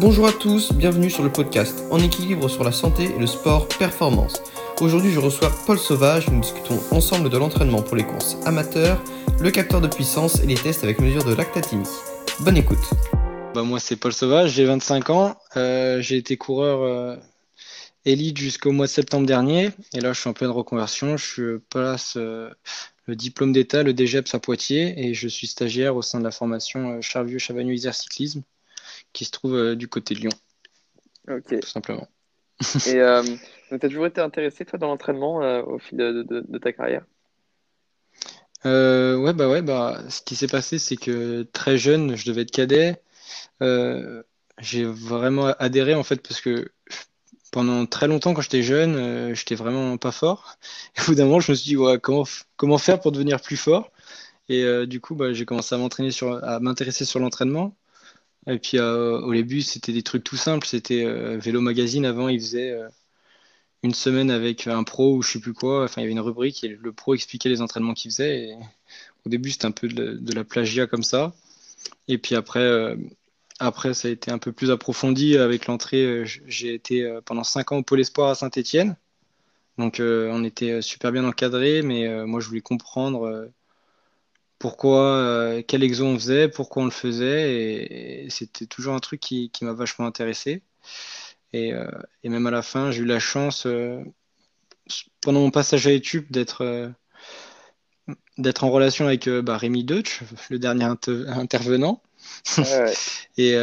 Bonjour à tous, bienvenue sur le podcast En équilibre sur la santé et le sport performance. Aujourd'hui, je reçois Paul Sauvage. Nous discutons ensemble de l'entraînement pour les courses amateurs, le capteur de puissance et les tests avec mesure de lactatémie. Bonne écoute. Bah moi, c'est Paul Sauvage, j'ai 25 ans. Euh, j'ai été coureur euh, élite jusqu'au mois de septembre dernier. Et là, je suis en pleine reconversion. Je euh, le diplôme d'État, le DGEPS à Poitiers. Et je suis stagiaire au sein de la formation Charvieux-Chavagnou-Isère Cyclisme qui se trouve euh, du côté de Lyon. Ok. Tout simplement. Et euh, tu as toujours été intéressé, toi, dans l'entraînement euh, au fil de, de, de ta carrière? Euh, ouais, bah ouais, bah, ce qui s'est passé, c'est que très jeune, je devais être cadet. Euh, j'ai vraiment adhéré en fait parce que pendant très longtemps, quand j'étais jeune, j'étais vraiment pas fort. Et au bout d'un moment, je me suis dit, ouais, comment, comment faire pour devenir plus fort? Et du coup, bah, j'ai commencé à m'entraîner sur, à m'intéresser sur l'entraînement. Et puis euh, au début, c'était des trucs tout simples. C'était euh, Vélo Magazine avant, il faisait euh, une semaine avec un pro ou je sais plus quoi. Enfin, il y avait une rubrique et le pro expliquait les entraînements qu'il faisait. Et au début, c'était un peu de la, plagiat comme ça. Et puis après, après, ça a été un peu plus approfondi avec l'entrée. J'ai été pendant cinq ans au Pôle Espoir à Saint-Étienne. Donc on était super bien encadré, mais moi je voulais comprendre. Pourquoi, euh, quel exo on faisait, pourquoi on le faisait, et, et c'était toujours un truc qui, qui m'a vachement intéressé. Et, euh, et même à la fin, j'ai eu la chance, euh, pendant mon passage à Etup, d'être euh, d'être en relation avec bah, Rémi Deutsch, le dernier inter- intervenant. Ouais. Et,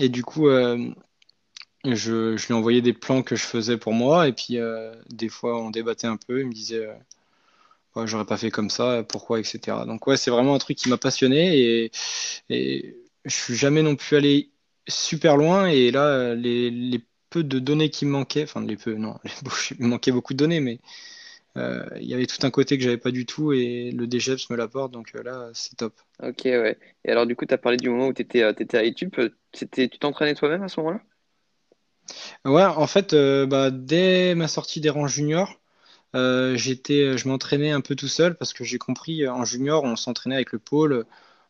et du coup, je, je lui envoyais des plans que je faisais pour moi, et puis des fois, on débattait un peu, il me disait, Ouais, j'aurais pas fait comme ça, pourquoi, etc. Donc ouais, c'est vraiment un truc qui m'a passionné, et, et je suis jamais non plus allé super loin, et là, euh, les, les peu de données qui me manquaient, enfin les peu, non, il me manquait beaucoup de données, mais euh, il y avait tout un côté que j'avais pas du tout, et le DGEPS me l'apporte, donc euh, là, c'est top. Ok, ouais. Et alors, du coup, tu as parlé du moment où tu étais, à Etup. C'était, tu t'entraînais toi-même à ce moment-là? Ouais, en fait, euh, bah, dès ma sortie des rangs juniors, euh, j'étais, je m'entraînais un peu tout seul parce que j'ai compris, euh, en junior, on s'entraînait avec le pôle,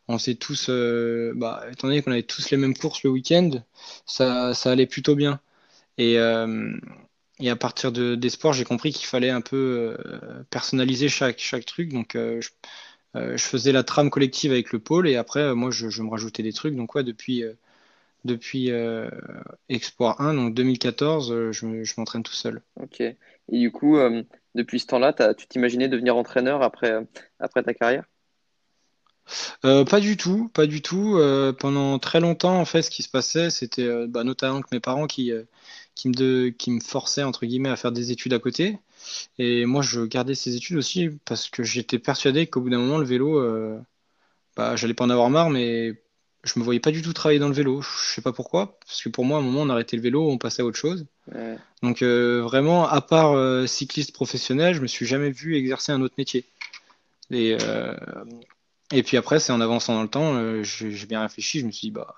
on s'est tous, euh, bah, étant donné qu'on avait tous les mêmes courses le week-end, ça, ça allait plutôt bien. Et, euh, à partir de, des sports, j'ai compris qu'il fallait un peu euh, personnaliser chaque, chaque truc. Donc, euh, je, euh, faisais la trame collective avec le pôle et après, euh, moi, je, me rajoutais des trucs. Donc, ouais, depuis, euh, depuis euh, Explorer 1, donc 2014, euh, je, je m'entraîne tout seul. Ok. Et du coup, euh, depuis ce temps-là, tu t'imaginais devenir entraîneur après, euh, après ta carrière? Euh, pas du tout, pas du tout. Pendant très longtemps, en fait, ce qui se passait, c'était bah, notamment que mes parents qui, qui me, forçaient, entre guillemets, à faire des études à côté. Et moi, je gardais ces études aussi parce que j'étais persuadé qu'au bout d'un moment, le vélo, bah, j'allais pas en avoir marre, mais je me voyais pas du tout travailler dans le vélo. Je sais pas pourquoi, parce que pour moi, à un moment, on arrêtait le vélo, on passait à autre chose. Ouais. Donc, euh, vraiment, à part euh, cycliste professionnel, je me suis jamais vu exercer un autre métier. Et, euh, et puis après, c'est en avançant dans le temps, j'ai bien réfléchi, je me suis dit, bah,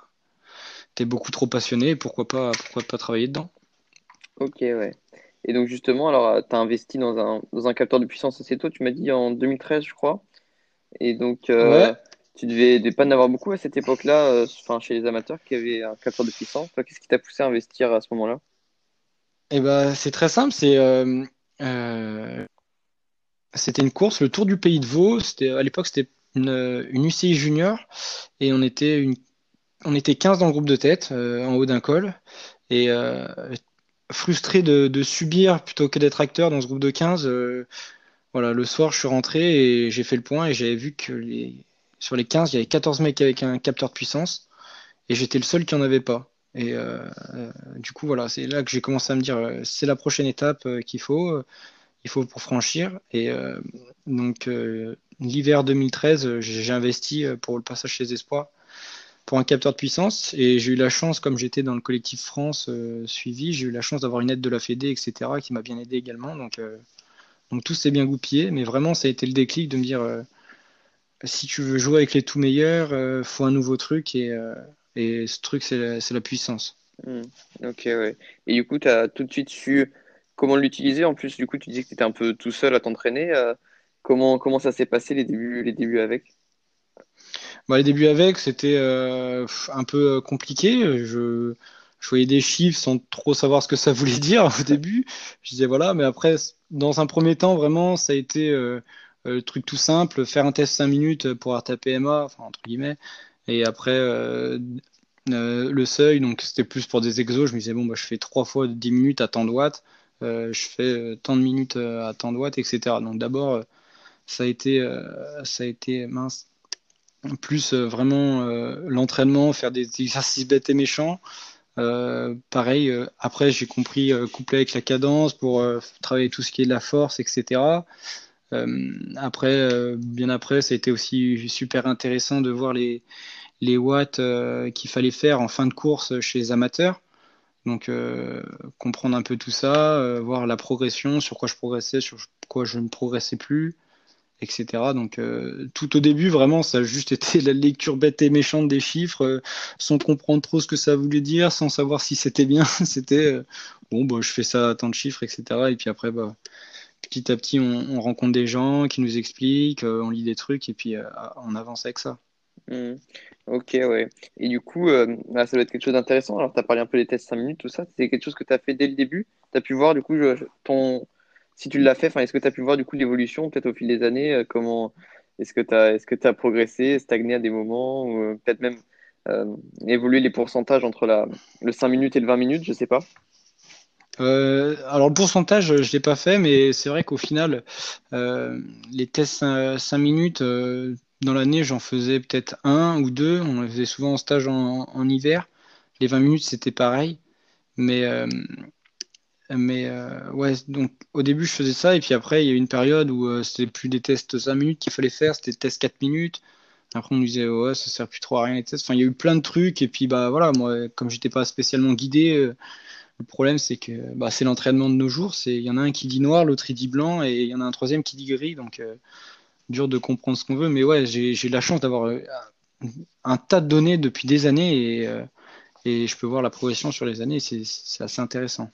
t'es beaucoup trop passionné, pourquoi pas, pourquoi pas travailler dedans? Ok, ouais. Et donc, justement, alors, tu as investi dans un, dans un capteur de puissance assez tôt, tu m'as dit en 2013, je crois. Et donc, Ouais, tu devais, devais pas en avoir beaucoup à cette époque-là, enfin, chez les amateurs qui avaient un capteur de puissance. Toi, qu'est-ce qui t'a poussé à investir à ce moment-là? Et bah, c'est très simple, c'est euh, euh, c'était une course, le Tour du Pays de Vaud, c'était, à l'époque, c'était une, une UCI junior, et on était, une, on était 15 dans le groupe de tête, euh, en haut d'un col, et euh, frustré de, subir plutôt que d'être acteur dans ce groupe de 15, euh, Voilà, le soir, je suis rentré et j'ai fait le point et j'avais vu que les... sur les 15, il y avait 14 mecs avec un capteur de puissance et j'étais le seul qui en avait pas. Et euh, euh, du coup, voilà, c'est là que j'ai commencé à me dire, euh, c'est la prochaine étape qu'il faut, il faut pour franchir. Et donc, l'hiver 2013, euh, j'ai investi pour le passage chez Espoir pour un capteur de puissance et j'ai eu la chance, comme j'étais dans le collectif France suivi, j'ai eu la chance d'avoir une aide de la Fédé, etc., qui m'a bien aidé également. Donc, donc tout s'est bien goupillé, mais vraiment, ça a été le déclic de me dire, si tu veux jouer avec les tout meilleurs, faut un nouveau truc et, et ce truc, c'est la, puissance. Hmm. Ok, ouais. Et du coup, tu as tout de suite su comment l'utiliser. En plus, du coup, tu disais que tu étais un peu tout seul à t'entraîner. euh, comment, comment ça s'est passé les débuts, les débuts avec? Bah, les débuts avec, c'était euh, un peu compliqué. Je, je voyais des chiffres sans trop savoir ce que ça voulait dire au début. Je disais voilà, mais après, dans un premier temps, vraiment, ça a été euh, euh, le truc tout simple, faire un test 5 minutes pour avoir ta PMA, enfin, entre guillemets. Et après, euh, le seuil, donc c'était plus pour des exos. Je me disais, bon, bah, je fais 3 fois 10 minutes à tant de watts, je fais tant de minutes à tant de watts, etc. Donc d'abord, ça a été, ça a été mince. Plus vraiment l'entraînement, faire des exercices bêtes et méchants. Euh, pareil, euh, après j'ai compris euh, coupler avec la cadence pour travailler tout ce qui est de la force, etc. après, bien après, ça a été aussi super intéressant de voir les, les watts qu'il fallait faire en fin de course chez les amateurs. Donc comprendre un peu tout ça, voir la progression, sur quoi je progressais, sur quoi je ne progressais plus etc. Donc euh, tout au début, vraiment, ça a juste été la lecture bête et méchante des chiffres, euh, sans comprendre trop ce que ça voulait dire, sans savoir si c'était bien. c'était euh, bon, bah, je fais ça à tant de chiffres, etc. Et puis après, bah, petit à petit, on, rencontre des gens qui nous expliquent, on lit des trucs, et puis on avance avec ça. Mmh. Ok, ouais. Et du coup, bah, ça doit être quelque chose d'intéressant. Alors, tu as parlé un peu des tests 5 minutes, tout ça. C'est quelque chose que tu as fait dès le début. Tu as pu voir, du coup, ton, si tu l'as fait, est-ce que tu as pu voir du coup l'évolution peut-être au fil des années euh, Comment est-ce que tu as, progressé, stagné à des moments ou euh, peut-être même euh, évolué les pourcentages entre la, le 5 minutes et le 20 minutes, je sais pas. Alors le pourcentage, je ne l'ai pas fait, mais c'est vrai qu'au final, les tests 5, minutes, dans l'année, j'en faisais peut-être un ou deux. On les faisait souvent en stage en, hiver. Les 20 minutes, c'était pareil. Mais euh, ouais, donc au début je faisais ça et puis après il y a eu une période où euh, c'était plus des tests 5 minutes qu'il fallait faire, c'était des tests 4 minutes. Après on me disait ouais ça sert plus trop à rien les tests. Enfin il y a eu plein de trucs et puis bah voilà moi comme j'étais pas spécialement guidé, euh, le problème c'est que bah, c'est l'entraînement de nos jours. Il y en a un qui dit noir, l'autre il dit blanc et il y en a un troisième qui dit gris donc dur de comprendre ce qu'on veut. Mais ouais j'ai la chance d'avoir un tas de données depuis des années et, et je peux voir la progression sur les années. C'est assez intéressant.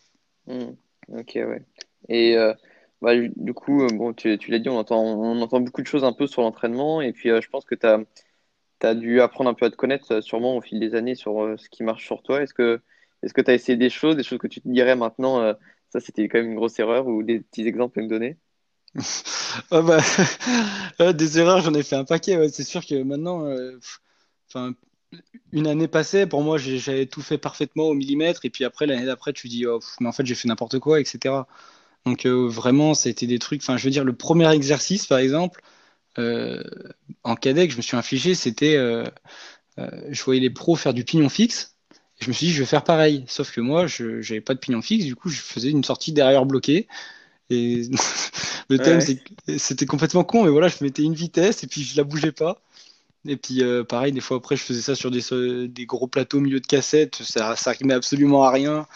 Hmm. Ok, ouais. Et euh, bah, du coup, euh, bon, tu, tu l'as dit, on entend, on entend beaucoup de choses un peu sur l'entraînement. Et puis, euh, je pense que tu as, as, dû apprendre un peu à te connaître, sûrement au fil des années, sur ce qui marche sur toi. Est-ce que est-ce que tu as essayé des choses, des choses que tu te dirais maintenant, ça c'était quand même une grosse erreur, ou des petits exemples à me donner? Ah bah, des erreurs, j'en ai fait un paquet. C'est sûr que maintenant, enfin, une année passée, pour moi, j'avais tout fait parfaitement au millimètre. Et puis après, l'année d'après, tu dis, oh, mais en fait, j'ai fait n'importe quoi, etc. Donc euh, vraiment, ça a été des trucs. Enfin, je veux dire, le premier exercice, par exemple, euh, en cadet je me suis infligé, c'était, euh, je voyais les pros faire du pignon fixe. Je me suis dit, je vais faire pareil. Sauf que moi, je n'avais pas de pignon fixe. Du coup, je faisais une sortie derrière bloquée. Et le thème, c'était complètement con. Mais voilà, je mettais une vitesse et puis je la bougeais pas. Et puis, euh, pareil, des fois après, je faisais ça sur des, des gros plateaux au milieu de cassettes. Ça, ça absolument à rien.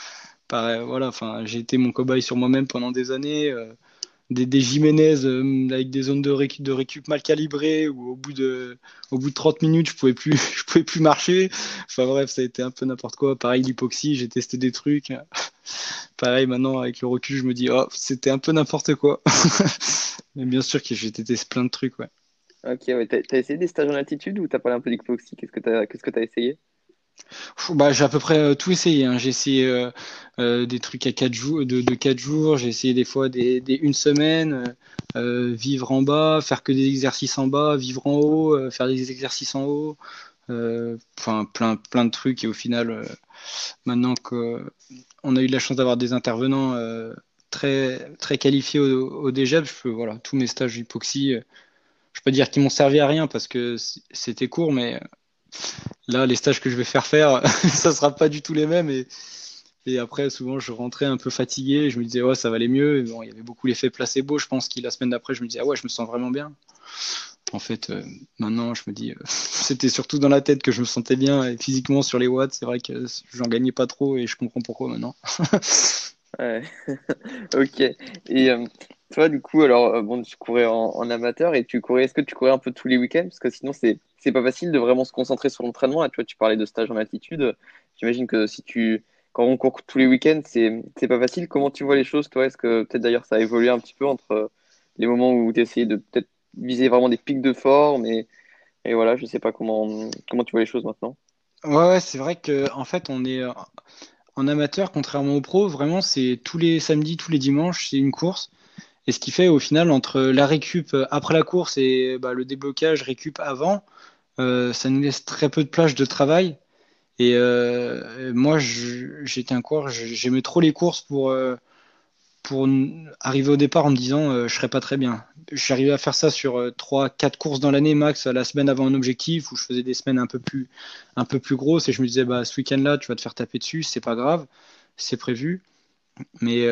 Pareil, voilà, enfin, j'ai été mon cobaye sur moi-même pendant des années. Euh, des, des Jiménez euh, avec des zones de, récup, mal calibrées où au bout de, au bout de 30 minutes, je pouvais plus, je pouvais plus marcher. Enfin bref, ça a été un peu n'importe quoi. Pareil, l'hypoxie, j'ai testé des trucs. Pareil, maintenant, avec le recul, je me dis, oh, c'était un peu n'importe quoi. Mais bien sûr que j'ai testé plein de trucs, ouais. Ok, ouais. T'as, as essayé des stages en altitude ou t'as parlé un peu d'hypoxie? Qu'est-ce que t'as, qu'est-ce que t'as essayé? Bah, j'ai à peu près euh, tout essayé. Hein. J'ai essayé euh, euh, des trucs à 4 jours, de, de 4 jours. J'ai essayé des fois des, une semaine, vivre en bas, faire que des exercices en bas, vivre en haut, faire des exercices en haut. Enfin, plein, plein de trucs. Et au final, maintenant qu'on a eu la chance d'avoir des intervenants très, qualifiés au, au je peux, voilà, tous mes stages d'hypoxie je peux dire qu'ils m'ont servi à rien parce que c'était court, mais là, les stages que je vais faire faire, ça sera pas du tout les mêmes. Et, après, souvent, je rentrais un peu fatigué. je me disais, ouais, ça va aller mieux. il y avait beaucoup l'effet placebo. Je pense que la semaine d'après, je me disais, ah ouais, je me sens vraiment bien. En fait, euh, maintenant, je me dis, euh, c'était surtout dans la tête que je me sentais bien. Et physiquement, sur les watts, c'est vrai que j'en gagnais pas trop et je comprends pourquoi maintenant. ouais. ok. Et euh, toi, du coup, alors, euh, bon, tu courais en, amateur et tu courais, est-ce que tu courais un peu tous les week-ends? Parce que sinon, c'est, c'est pas facile de vraiment se concentrer sur l'entraînement. tu vois, tu parlais de stage en altitude. J'imagine que si tu, quand on court tous les week-ends, c'est, c'est pas facile. Comment tu vois les choses, toi? Est-ce que peut-être d'ailleurs ça a évolué un petit peu entre les moments où tu essayais de peut-être viser vraiment des pics de forme et, et voilà, je sais pas comment, comment tu vois les choses maintenant. Ouais, ouais, c'est vrai que en fait, on est en amateur, contrairement au pro, vraiment, c'est tous les samedis, tous les dimanches, c'est une course. Et ce qui fait au final, entre la récup après la course et bah, le déblocage récup avant, euh, ça nous laisse très peu de plage de travail. Et euh, moi, j'étais un coureur, j'aimais trop les courses pour, euh, pour arriver au départ en me disant je serais pas très bien. J'arrivais à faire ça sur 3-4 courses dans l'année max, la semaine avant un objectif, où je faisais des semaines un peu plus, un peu plus grosses et je me disais bah, ce week-end-là, tu vas te faire taper dessus, c'est pas grave, c'est prévu. Mais,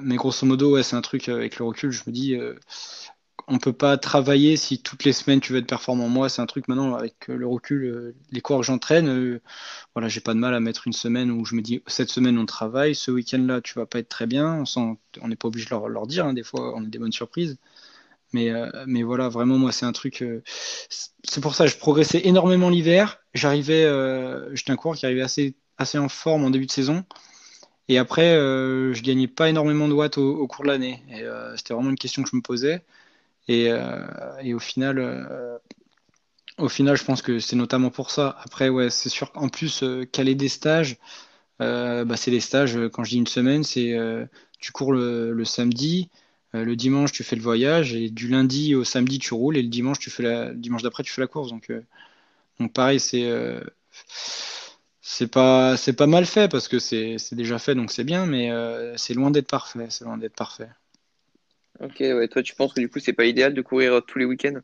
mais grosso modo, ouais, c'est un truc avec le recul, je me dis on peut pas travailler si toutes les semaines tu veux être performant. Moi, c'est un truc maintenant avec le recul, euh, les cours que j'entraîne, euh, voilà, j'ai pas de mal à mettre une semaine où je me dis cette semaine on travaille, ce week-end-là tu vas pas être très bien. On n'est pas obligé de leur, dire, hein, des fois on a des bonnes surprises. Mais, euh, mais voilà, vraiment moi c'est un truc. c'est pour ça que je progressais énormément l'hiver. J'arrivais, j'étais un coureur qui arrivait assez, assez en forme en début de saison. Et après, je gagnais pas énormément de watts au, cours de l'année. C'était vraiment une question que je me posais. Euh, et, au final, euh, au final, je pense que c'est notamment pour ça. Après, ouais, c'est sûr qu'en plus, euh, caler des stages, bah, c'est les stages, quand je dis une semaine, c'est tu cours le, samedi, le dimanche, tu fais le voyage, et du lundi au samedi, tu roules, et le dimanche, dimanche d'après, tu fais la course. Donc, donc pareil, c'est c'est pas pas mal fait parce que c'est déjà fait, donc c'est bien, mais c'est loin d'être parfait. C'est loin d'être parfait. Ok, ouais. Toi, tu penses que du coup, c'est pas idéal de courir tous les week-ends?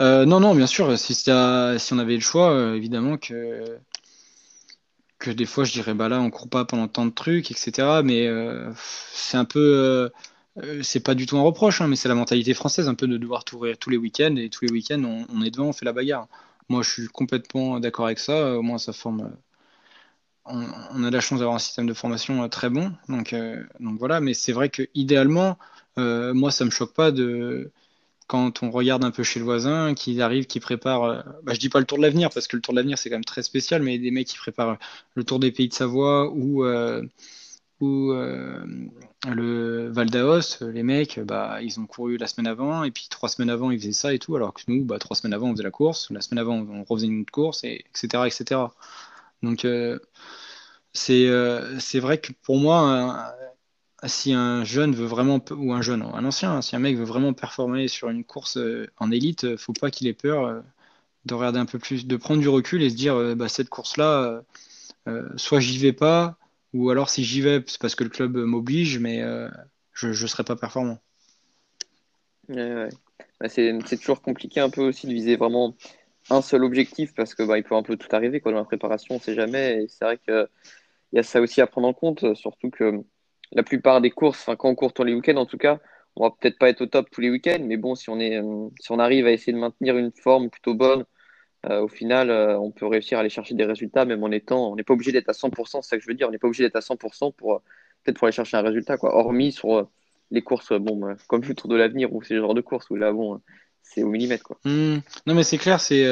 Euh, Non, non, bien sûr. Si, si on avait le choix, euh, évidemment que que des fois, je dirais, bah là, on court pas pendant tant de trucs, etc. Mais euh, c'est un peu, c'est pas du tout un reproche, hein, mais c'est la mentalité française, un peu de devoir courir tous les week-ends et tous les week-ends, on, est devant, on fait la bagarre. Moi, je suis complètement d'accord avec ça. Au moins, ça forme on, on, a la chance d'avoir un système de formation très bon. Donc, donc voilà, mais c'est vrai que idéalement, euh, moi, ça me choque pas de quand on regarde un peu chez le voisin, qui arrive, qui prépare, euh, bah, je dis pas le Tour de l'avenir parce que le Tour de l'avenir c'est quand même très spécial, mais des mecs qui préparent le Tour des Pays de Savoie ou euh, ou le Val d'Aos, les mecs, bah, ils ont couru la semaine avant, et puis trois semaines avant, ils faisaient ça et tout, alors que nous, bah, trois semaines avant, on faisait la course, la semaine avant, on refaisait une autre course, et, etc., etc. Donc, c'est c'est vrai que pour moi, si un jeune veut vraiment, ou un jeune, un ancien, si un mec veut vraiment performer sur une course euh, en élite, euh, faut pas qu'il ait peur euh, de regarder un peu plus, de prendre du recul et se dire, bah, cette course-là, soit j'y vais pas, ou alors si j'y vais, c'est parce que le club m'oblige, mais je ne serai pas performant. Bah, c'est toujours compliqué un peu aussi de viser vraiment un seul objectif parce que bah, il peut un peu tout arriver quoi, dans la préparation, on sait jamais. C'est vrai qu'il y a ça aussi à prendre en compte, surtout que la plupart des courses, quand on court tous les week-ends en tout cas, on va peut-être pas être au top tous les week-ends, mais bon, si on, est, euh, si on arrive à essayer de maintenir une forme plutôt bonne, euh, au final, euh, on peut réussir à aller chercher des résultats, même en étant. On n'est pas obligé d'être à 100%, c'est ça que je veux dire. On n'est pas obligé d'être à 100% pour peut-être pour aller chercher un résultat, quoi. Hormis sur les courses, bon, bah, comme le Tour de l'avenir ou ces genres de courses où là, bon, c'est au millimètre. Hmm. Non, mais c'est clair, c'est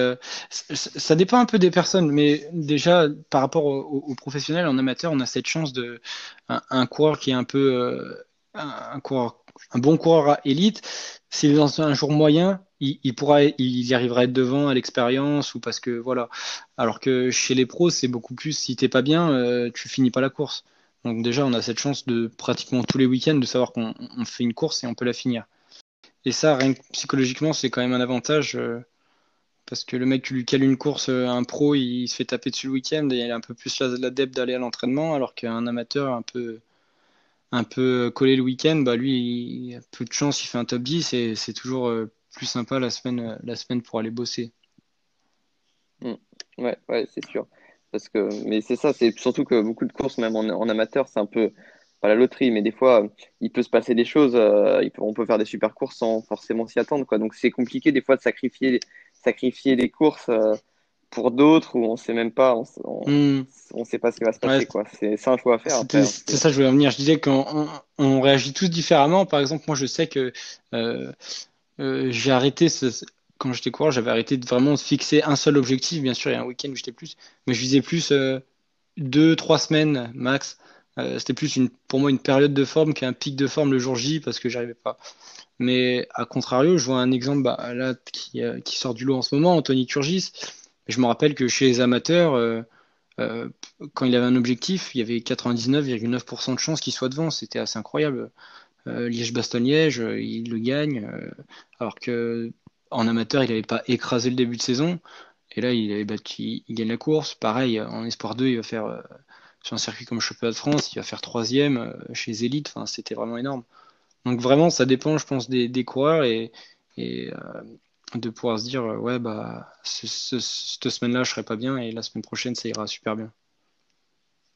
ça dépend un peu des personnes, mais déjà par rapport aux professionnels, en amateur, on a cette chance de un, coureur qui est un peu euh, un, coureur, un bon coureur élite, s'il est dans un jour moyen, il, pourra, il y arrivera à être devant à l'expérience ou parce que voilà. Alors que chez les pros, c'est beaucoup plus si t'es pas bien, euh, tu finis pas la course. Donc déjà, on a cette chance de pratiquement tous les week-ends de savoir qu'on fait une course et on peut la finir. Et ça, rien que psychologiquement, c'est quand même un avantage. Euh, parce que le mec qui lui cale une course, euh, un pro, il se fait taper dessus le week-end et il a un peu plus l'adepte d'aller à l'entraînement, alors qu'un amateur un peu, un peu collé le week-end, bah lui, il a peu de chance, il fait un top 10 et c'est toujours euh, plus sympa la semaine, la semaine pour aller bosser. Mmh. Ouais, ouais, c'est sûr. Parce que, mais c'est ça, c'est surtout que beaucoup de courses, même en, amateur, c'est un peu pas la loterie, mais des fois, il peut se passer des choses, euh, on peut faire des super courses sans forcément s'y attendre, quoi. Donc c'est compliqué des fois de sacrifier sacrifier des courses euh, pour d'autres où on sait même pas, on, on, hmm. sait pas ce qui va se passer. quoi. C'est un choix à faire. C'est ça que je voulais en venir. Je disais qu'on on, réagit tous différemment. Par exemple, moi, je sais que euh, euh, j'ai arrêté ce, quand j'étais coureur, j'avais arrêté de vraiment fixer un seul objectif. Bien sûr, il y a un week-end où j'étais plus, mais je visais plus deux, trois semaines max. C'était plus une, pour moi une période de forme qu'un pic de forme le jour J parce que j'arrivais pas. Mais à contrario, je vois un exemple bah, là qui, qui, sort du lot en ce moment, Anthony Turgis. Je me rappelle que chez les amateurs, euh, euh, quand il avait un objectif, il y avait 99,9% de chances qu'il soit devant. C'était assez incroyable. Liège-Bastogne-Liège, il le gagne. alors que en amateur, il n'avait pas écrasé le début de saison. Et là, il battu, il gagne la course. Pareil, en Espoir 2, il va faire sur un circuit comme le Championnat de France, il va faire troisième chez Zélite. Enfin, c'était vraiment énorme. Donc vraiment, ça dépend, je pense, des, coureurs et, et de pouvoir se dire, ouais, bah, cette semaine-là, je serai pas bien et la semaine prochaine, ça ira super bien.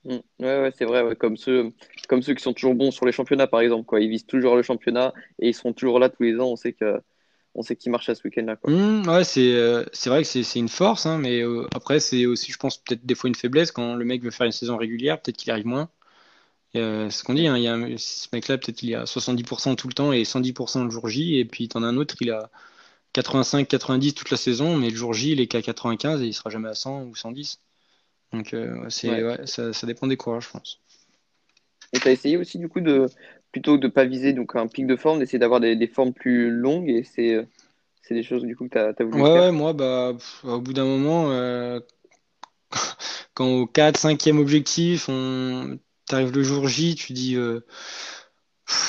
Mm. Ouais, ouais, c'est vrai, comme, ceux, comme ceux qui sont toujours bons sur les championnats, par exemple. Quoi. Ils visent toujours le championnat et ils seront toujours là tous les ans. On sait que on sait qu'ils marchent à ce week-end-là. Mm, ouais, c'est euh, vrai que c'est une force, hein, mais euh, après, c'est aussi, je pense, peut-être des fois une faiblesse. Quand le mec veut faire une saison régulière, peut-être qu'il arrive moins. Euh, c'est ce qu'on dit, hein, il y a ce mec-là, peut-être il a 70% tout le temps et 110% le jour J, et puis t'en as un autre, il a 85-90 toute la saison, mais le jour J, il est qu'à 95 et il sera jamais à 100 ou 110. Donc euh, ouais. ça, ça, dépend des coureurs, je pense. Et tu as essayé aussi du coup de plutôt de pas viser donc un pic de forme, d'essayer d'avoir des, des, formes plus longues et c'est, euh, c'est des choses du coup que tu as, voulu ouais, faire. Ouais, moi bah au bout d'un moment euh, quand au 4 5e objectif, on t'arrives le jour J, tu dis euh,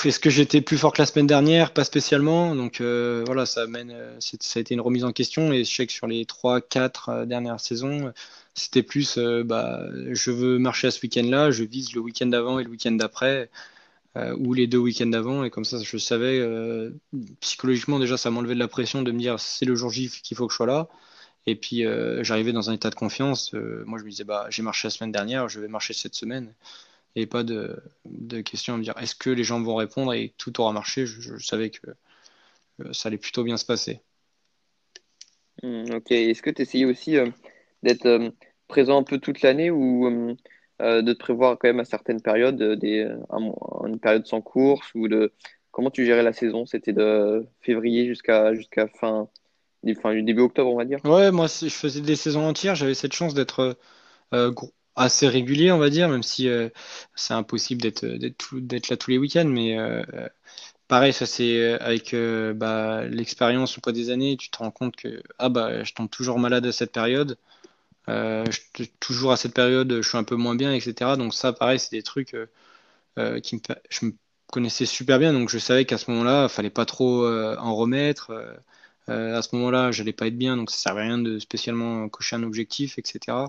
est-ce que j'étais plus fort que la semaine dernière? Pas spécialement. Donc euh, voilà, ça mène, euh, ça a été une remise en question. Et je sais que sur les 3-4 euh, dernières saisons, c'était plus bah, je veux marcher à ce week-end-là, je vise le week-end d'avant et le week-end d'après, ou les deux week-ends d'avant. Et comme ça, je savais psychologiquement déjà, ça m'enlevait de la pression de me dire c'est le jour J qu'il faut que je sois là. Et puis j'arrivais dans un état de confiance. moi, je me disais bah, j'ai marché la semaine dernière, je vais marcher cette semaine et pas de, de questions à me dire est-ce que les gens vont répondre et tout aura marché? Je, savais que euh, ça allait plutôt bien se passer. Hmm, ok, est-ce que tu essayais aussi euh, d'être euh, présent un peu toute l'année ou de te prévoir quand même à certaines périodes, des, une période sans course ou de comment tu gérais la saison? C'était de février jusqu'à fin, fin, début octobre, on va dire Ouais, moi je faisais des saisons entières, j'avais cette chance d'être assez régulier, on va dire, même si euh, c'est impossible d'être là tous les week-ends. Mais euh, pareil, ça c'est euh, avec bah, l'expérience au cours des années, tu te rends compte que ah bah je tombe toujours malade à cette période. Je, toujours à cette période, je suis un peu moins bien, etc. Donc ça, pareil, c'est des trucs qui me, je me connaissais super bien, donc je savais qu'à ce moment-là, il fallait pas trop en remettre. à ce moment-là, j'allais pas être bien, donc ça servait à rien de spécialement cocher un objectif, etc.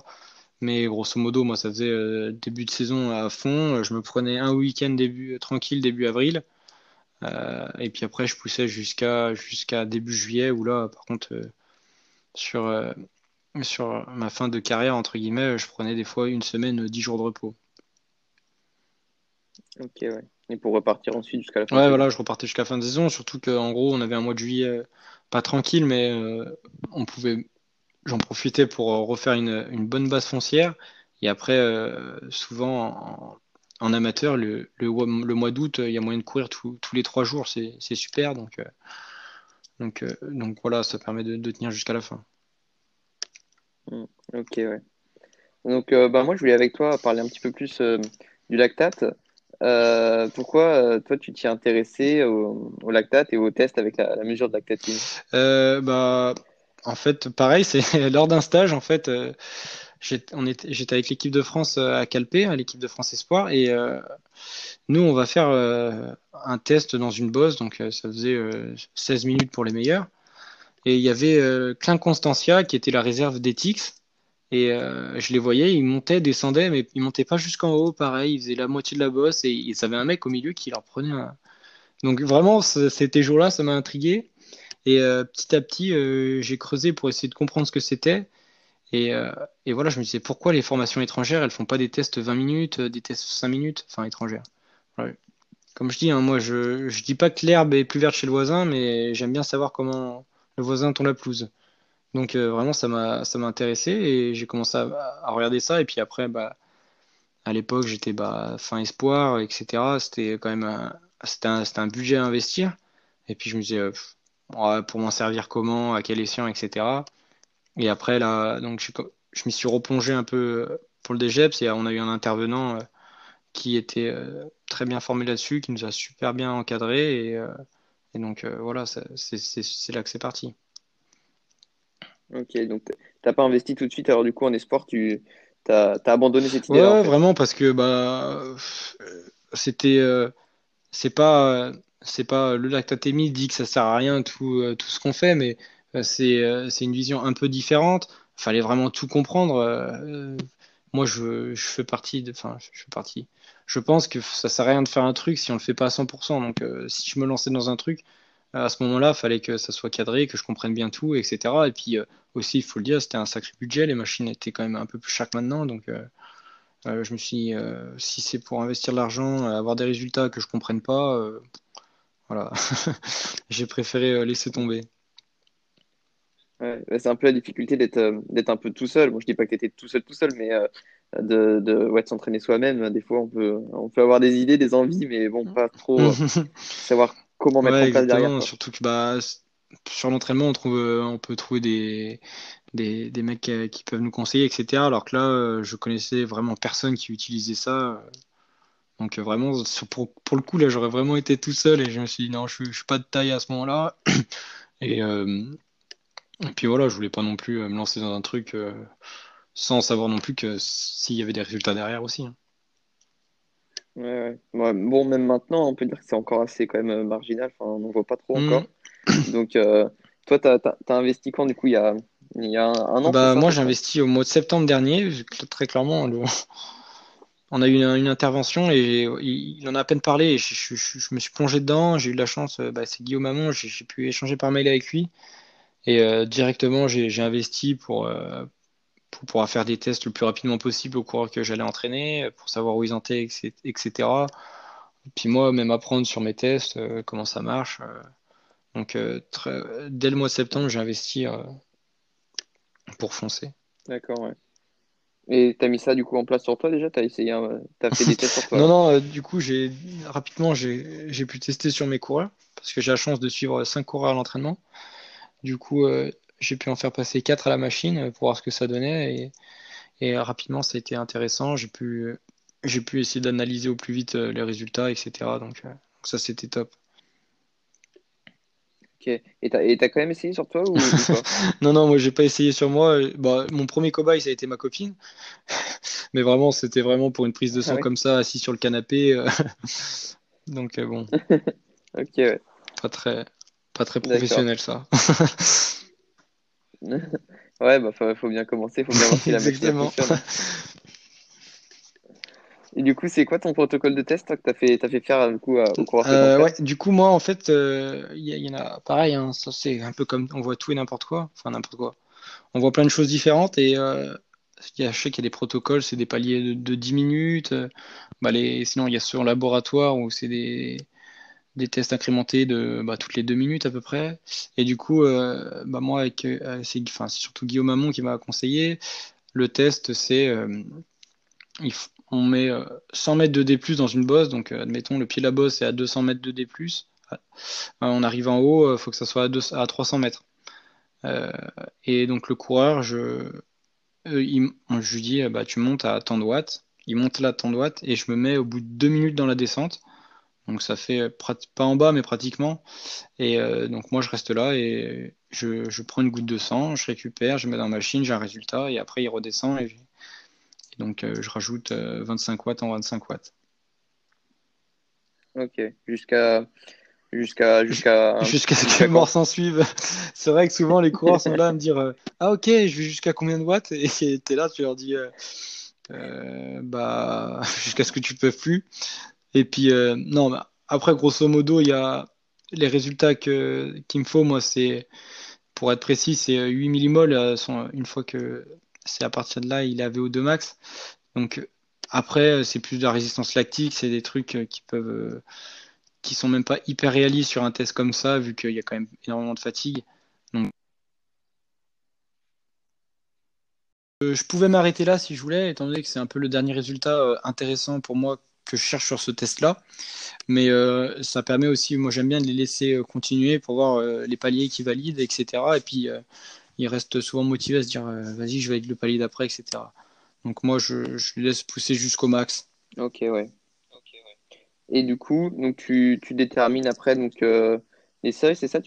Mais grosso modo, moi, ça faisait euh, début de saison à fond. Je me prenais un week-end début euh, tranquille début avril. Euh, et puis après, je poussais jusqu'à jusqu'à début juillet, où là, par contre, sur, sur ma fin de carrière, entre guillemets, je prenais des fois une semaine, dix jours de repos. Ok, ouais. Et pour repartir ensuite jusqu'à la fin Ouais, voilà, je repartais jusqu'à la fin de saison, surtout qu'en gros, on avait un mois de juillet pas tranquille, mais on pouvait j'en profitais pour euh, refaire une, une, bonne base foncière. Et après, euh, souvent en, amateur, le, le, le mois d'août, il y a moyen de courir tous les trois jours. C'est super. Donc, euh, donc, donc voilà, ça permet de, de tenir jusqu'à la fin. Mmh, ok, ouais. Donc, bah, moi, je voulais avec toi parler un petit peu plus du lactate. pourquoi toi tu t'y intéressé au, lactate et au test avec la, mesure de lactatine? Bah, en fait, pareil, c'est lors d'un stage, en fait, euh, j'étais avec l'équipe de France euh, à Calpé, à l'équipe de France Espoir, et euh, nous, on va faire un test dans une bosse, donc ça faisait 16 minutes pour les meilleurs. Et il y avait Clin Constantia qui était la réserve d'Etix. Et je les voyais, ils montaient, descendaient, mais ils montaient pas jusqu'en haut, pareil, ils faisaient la moitié de la bosse et ils avaient un mec au milieu qui leur prenait un. Donc vraiment, ces jours-là, ça m'a intrigué. Et euh, petit à petit, euh, j'ai creusé pour essayer de comprendre ce que c'était. Et, euh, et, voilà, je me disais pourquoi les formations étrangères, elles font pas des tests 20 minutes, des tests 5 minutes, enfin étrangères. Comme je dis, hein, moi je, je dis pas que l'herbe est plus verte chez le voisin, mais j'aime bien savoir comment le voisin tond la pelouse. Donc vraiment, ça m'a ça m'a intéressé et j'ai commencé à, regarder ça. Et puis après, bah, à l'époque, j'étais bah, fin espoir, etc. C'était quand même c'était un, un, budget à investir. Et puis je me disais, pour m'en servir comment, à quel escient, etc. Et après, là, donc je, je m'y suis replongé un peu pour le DGEPS et on a eu un intervenant euh, qui était euh, très bien formé là-dessus, qui nous a super bien encadré et, euh, et donc voilà, c'est là que c'est parti. Ok, donc t'as pas investi tout de suite, alors du coup en espoir, tu as, abandonné cette idée Ouais, vraiment, parce que bah, c'était. c'est pas. c'est pas le lactatémie dit que ça sert à rien tout, tout ce qu'on fait, mais c'est une vision un peu différente. Fallait vraiment tout comprendre. Moi, je, fais partie de. Enfin, je fais partie je pense que ça sert à rien de faire un truc si on le fait pas à 100%. Donc, euh, si je me lançais dans un truc, euh, à ce moment-là, fallait que ça soit cadré, que je comprenne bien tout, etc. Et puis euh, aussi, il faut le dire, c'était un sacré budget. Les machines étaient quand même un peu plus chères que maintenant. Donc, je me suis dit, si c'est pour investir de l'argent, avoir des résultats que je comprenne pas, voilà, j'ai préféré laisser tomber. Ouais, c'est un peu la difficulté d'être d'être un peu tout seul. Moi, je dis pas que tu étais tout seul, tout seul, mais de, de, ouais, de s'entraîner soi-même. Des fois, on peut, on peut avoir des idées, des envies, mais bon, pas trop euh, savoir comment mettre en place derrière. Surtout que bah, sur l'entraînement, on, trouve, euh, on peut trouver des, des, des mecs qui, peuvent nous conseiller, etc. Alors que là, euh, je connaissais vraiment personne qui utilisait ça. Donc vraiment, pour, pour le coup, là, j'aurais vraiment été tout seul et je me suis dit, non, je ne suis pas de taille à ce moment-là. Et, et, puis voilà, je voulais pas non plus me lancer dans un truc sans savoir non plus que s'il y avait des résultats derrière aussi. Hein. Ouais, Bon, même maintenant, on peut dire que c'est encore assez quand même euh, marginal. Enfin, on n'en voit pas trop encore. Mm. Donc, euh, toi, tu as, investi quand du coup il y a, il y a un, an bah, Moi, j'ai investi au mois de septembre dernier. Très clairement, on a eu une, intervention et il en a à peine parlé. Et je, me suis plongé dedans. J'ai eu de la chance. Euh, bah, c'est Guillaume Mamon. J'ai pu échanger par mail avec lui. Et directement, j'ai investi pour, pour pouvoir faire des tests le plus rapidement possible au cours que j'allais entraîner, pour savoir où ils en étaient, etc. puis moi, même apprendre sur mes tests, euh, comment ça marche. Euh. donc, euh, dès le mois de septembre, j'ai investi pour foncer. D'accord, ouais. Et tu as mis ça du coup en place sur toi déjà? Tu as essayé, as fait des tests sur toi? Non, non, du coup, j'ai rapidement, j'ai pu tester sur mes coureurs parce que j'ai la chance de suivre 5 coureurs à l'entraînement. Du coup, j'ai pu en faire passer 4 à la machine pour voir ce que ça donnait. Et, rapidement, ça a été intéressant. J'ai pu, j'ai pu essayer d'analyser au plus vite euh, les résultats, etc. Euh, donc, ça, c'était top. Ok. Et t'as, as quand même essayé sur toi ou, Non, non, moi j'ai pas essayé sur moi. Bah, mon premier cobaye, ça a été ma copine. Mais vraiment, c'était vraiment pour une prise de sang ah comme ça, assis sur le canapé. Euh. Donc bon. ok, ouais. Pas très, pas très professionnel ça. ouais, bah faut, bien commencer, faut bien voir si la machine Et du coup, c'est quoi ton protocole de test que tu as fait, as fait faire du coup, au cours euh, ouais, Du coup, moi, en fait, il euh, y, en a pareil, hein, c'est un peu comme on voit tout et n'importe quoi, enfin n'importe quoi. On voit plein de choses différentes et euh, y a, je sais qu'il y a des protocoles, c'est des paliers de, 10 minutes. Bah, les, sinon, il y a sur laboratoire où c'est des, des tests incrémentés de bah, toutes les deux minutes à peu près. Et du coup, euh, bah, moi, euh, c'est, surtout Guillaume Amon qui m'a conseillé. Le test, c'est euh, on met 100 mètres de D dans une bosse. Donc, admettons, le pied de la bosse est à 200 mètres de D. on arrive en haut, il faut que ça soit à, à 300 mètres. et donc, le coureur, je, je lui dis bah, tu montes à tant de watts. Il monte là à tant de watts et je me mets au bout de deux minutes dans la descente. Donc ça fait euh, pas en bas, mais pratiquement. Et euh, donc moi, je reste là et je, prends une goutte de sang, je récupère, je mets dans la machine, j'ai un résultat et après il redescend et, donc euh, je rajoute 25 watts en 25 watts. Ok, jusqu'à jusqu'à jusqu'à jusqu'à ce que la mort s'en suive. C'est vrai que souvent les coureurs sont là à me dire ah ok, je vais jusqu'à combien de watts? Et tu es là, tu leur dis bah jusqu'à ce que tu peux plus. Et puis, euh, non, après, grosso modo, il y a les résultats qu'il me faut, moi, c'est, pour être précis, c'est 8 millimoles. Euh, une fois que c'est à partir de là, il avait au 2 max. Donc, après, c'est plus de la résistance lactique, c'est des trucs euh, qui peuvent, qui sont même pas hyper réalistes sur un test comme ça, vu qu'il y a quand même énormément de fatigue. Je pouvais m'arrêter là si je voulais, étant donné que c'est un peu le dernier résultat intéressant pour moi que je cherche sur ce test-là. Mais euh, ça permet aussi, moi j'aime bien de les laisser euh, continuer pour voir euh, les paliers qui valident, etc. Et puis ils restent souvent motivés à se dire vas-y, je vais avec le palier d'après, etc. Donc moi je, les laisse pousser jusqu'au max. Ok, ouais. Et du coup, donc tu, détermines après donc les seuils, c'est ça?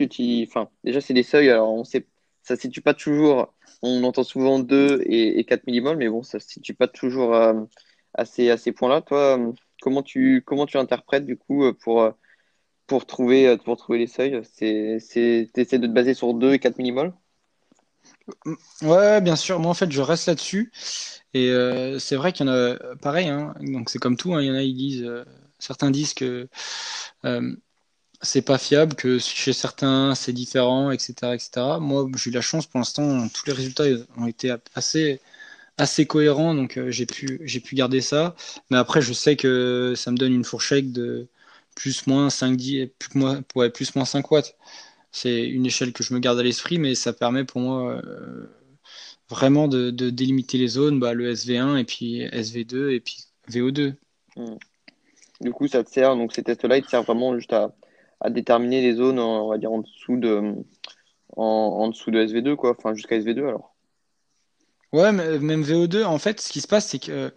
Enfin, déjà c'est des seuils. Alors on sait ça se situe pas toujours. On entend souvent 2 et, et 4 millimoles, mais bon, ça se situe pas toujours à ces points-là. Toi, comment tu, tu interprètes du coup pour, pour, trouver, pour trouver les seuils? C'est, essaies de te baser sur 2 et 4 millimoles Ouais, bien sûr. Moi, en fait, je reste là-dessus. Et euh, c'est vrai qu'il y en a, pareil, hein. donc c'est comme tout, hein. il euh, certains disent que euh, c'est pas fiable, que chez certains c'est différent, etc., etc. Moi, j'ai eu la chance pour l'instant, tous les résultats ont été assez, assez cohérents, donc j'ai pu, pu garder ça. Mais après, je sais que ça me donne une fourchette de plus moins 5, 10, plus, moins, plus moins 5 watts. C'est une échelle que je me garde à l'esprit, mais ça permet pour moi vraiment de, délimiter les zones, bah, le SV1 et puis SV2 et puis VO2. Hmm. Du coup, ça te sert, donc ces tests-là, ils te servent vraiment juste à, déterminer les zones, on va dire, en dessous de, en, dessous de SV2, quoi, enfin jusqu'à SV2 alors. Ouais, même VO2, en fait, ce qui se passe, c'est que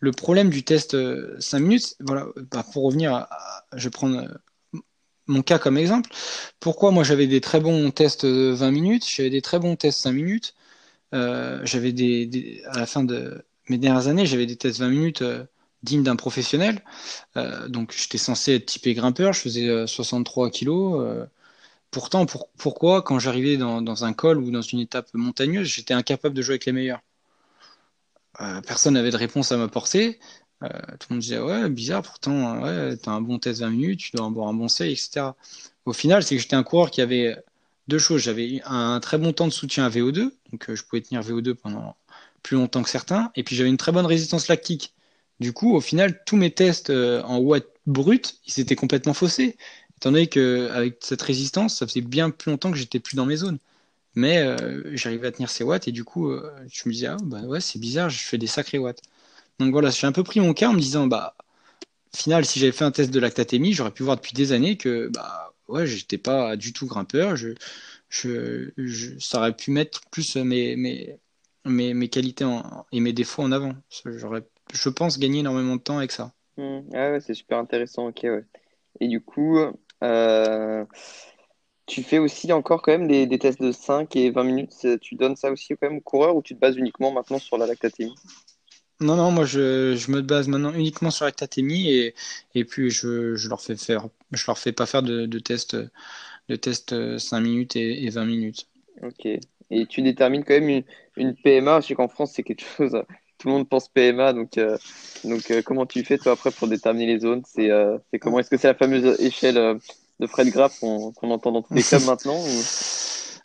le problème du test 5 euh, minutes, voilà, bah, pour revenir, je vais prendre euh, mon cas comme exemple. Pourquoi moi j'avais des très bons tests 20 minutes, j'avais des très bons tests 5 minutes, euh, j'avais des, à la fin de mes dernières années, j'avais des tests 20 minutes euh, dignes d'un professionnel. Euh, donc j'étais censé être typé grimpeur, je faisais 63 kilos. Pourtant, pourquoi quand j'arrivais dans, un col ou dans une étape montagneuse, j'étais incapable de jouer avec les meilleurs? Personne n'avait de réponse à m'apporter. tout le monde disait ouais bizarre pourtant ouais t'as un bon test 20 minutes tu dois avoir un bon seuil etc au final c'est que j'étais un coureur qui avait deux choses. J'avais un très bon temps de soutien à VO2, donc euh, je pouvais tenir VO2 pendant plus longtemps que certains. Et puis j'avais une très bonne résistance lactique. Du coup, au final, tous mes tests euh, en watts brut, ils étaient complètement faussés. Étant donné qu'avec cette résistance, ça faisait bien plus longtemps que j'étais plus dans mes zones. Mais euh, j'arrivais à tenir ces watts et du coup, je me disais, ah bah ouais, c'est bizarre, je fais des sacrés watts. Donc voilà, j'ai un peu pris mon cas en me disant, bah, final, si j'avais fait un test de lactatémie, j'aurais pu voir depuis des années que, bah, ouais, j'étais pas du tout grimpeur. Je, je, ça aurait pu mettre plus mes, mes, mes, mes qualités et mes défauts en avant. J'aurais, je pense, gagner énormément de temps avec ça. Mmh. Ah ouais, c'est super intéressant. Ok. Et du coup, euh, tu fais aussi encore quand même des, des, tests de 5 et 20 minutes. Tu donnes ça aussi quand même aux coureurs ou tu te bases uniquement maintenant sur la lactatémie? Non, non, moi je, je, me base maintenant uniquement sur Lactatémie et, et puis je, je leur fais faire, je leur fais pas faire de, de tests de test 5 minutes et, 20 minutes. Ok. Et tu détermines quand même une, une PMA. Je sais qu'en France c'est quelque chose, tout le monde pense PMA. Donc, euh, donc euh, comment tu fais toi après pour déterminer les zones? C'est euh, comment? Est-ce que c'est la fameuse échelle de Fred Graff qu'on entend dans tous les clubs maintenant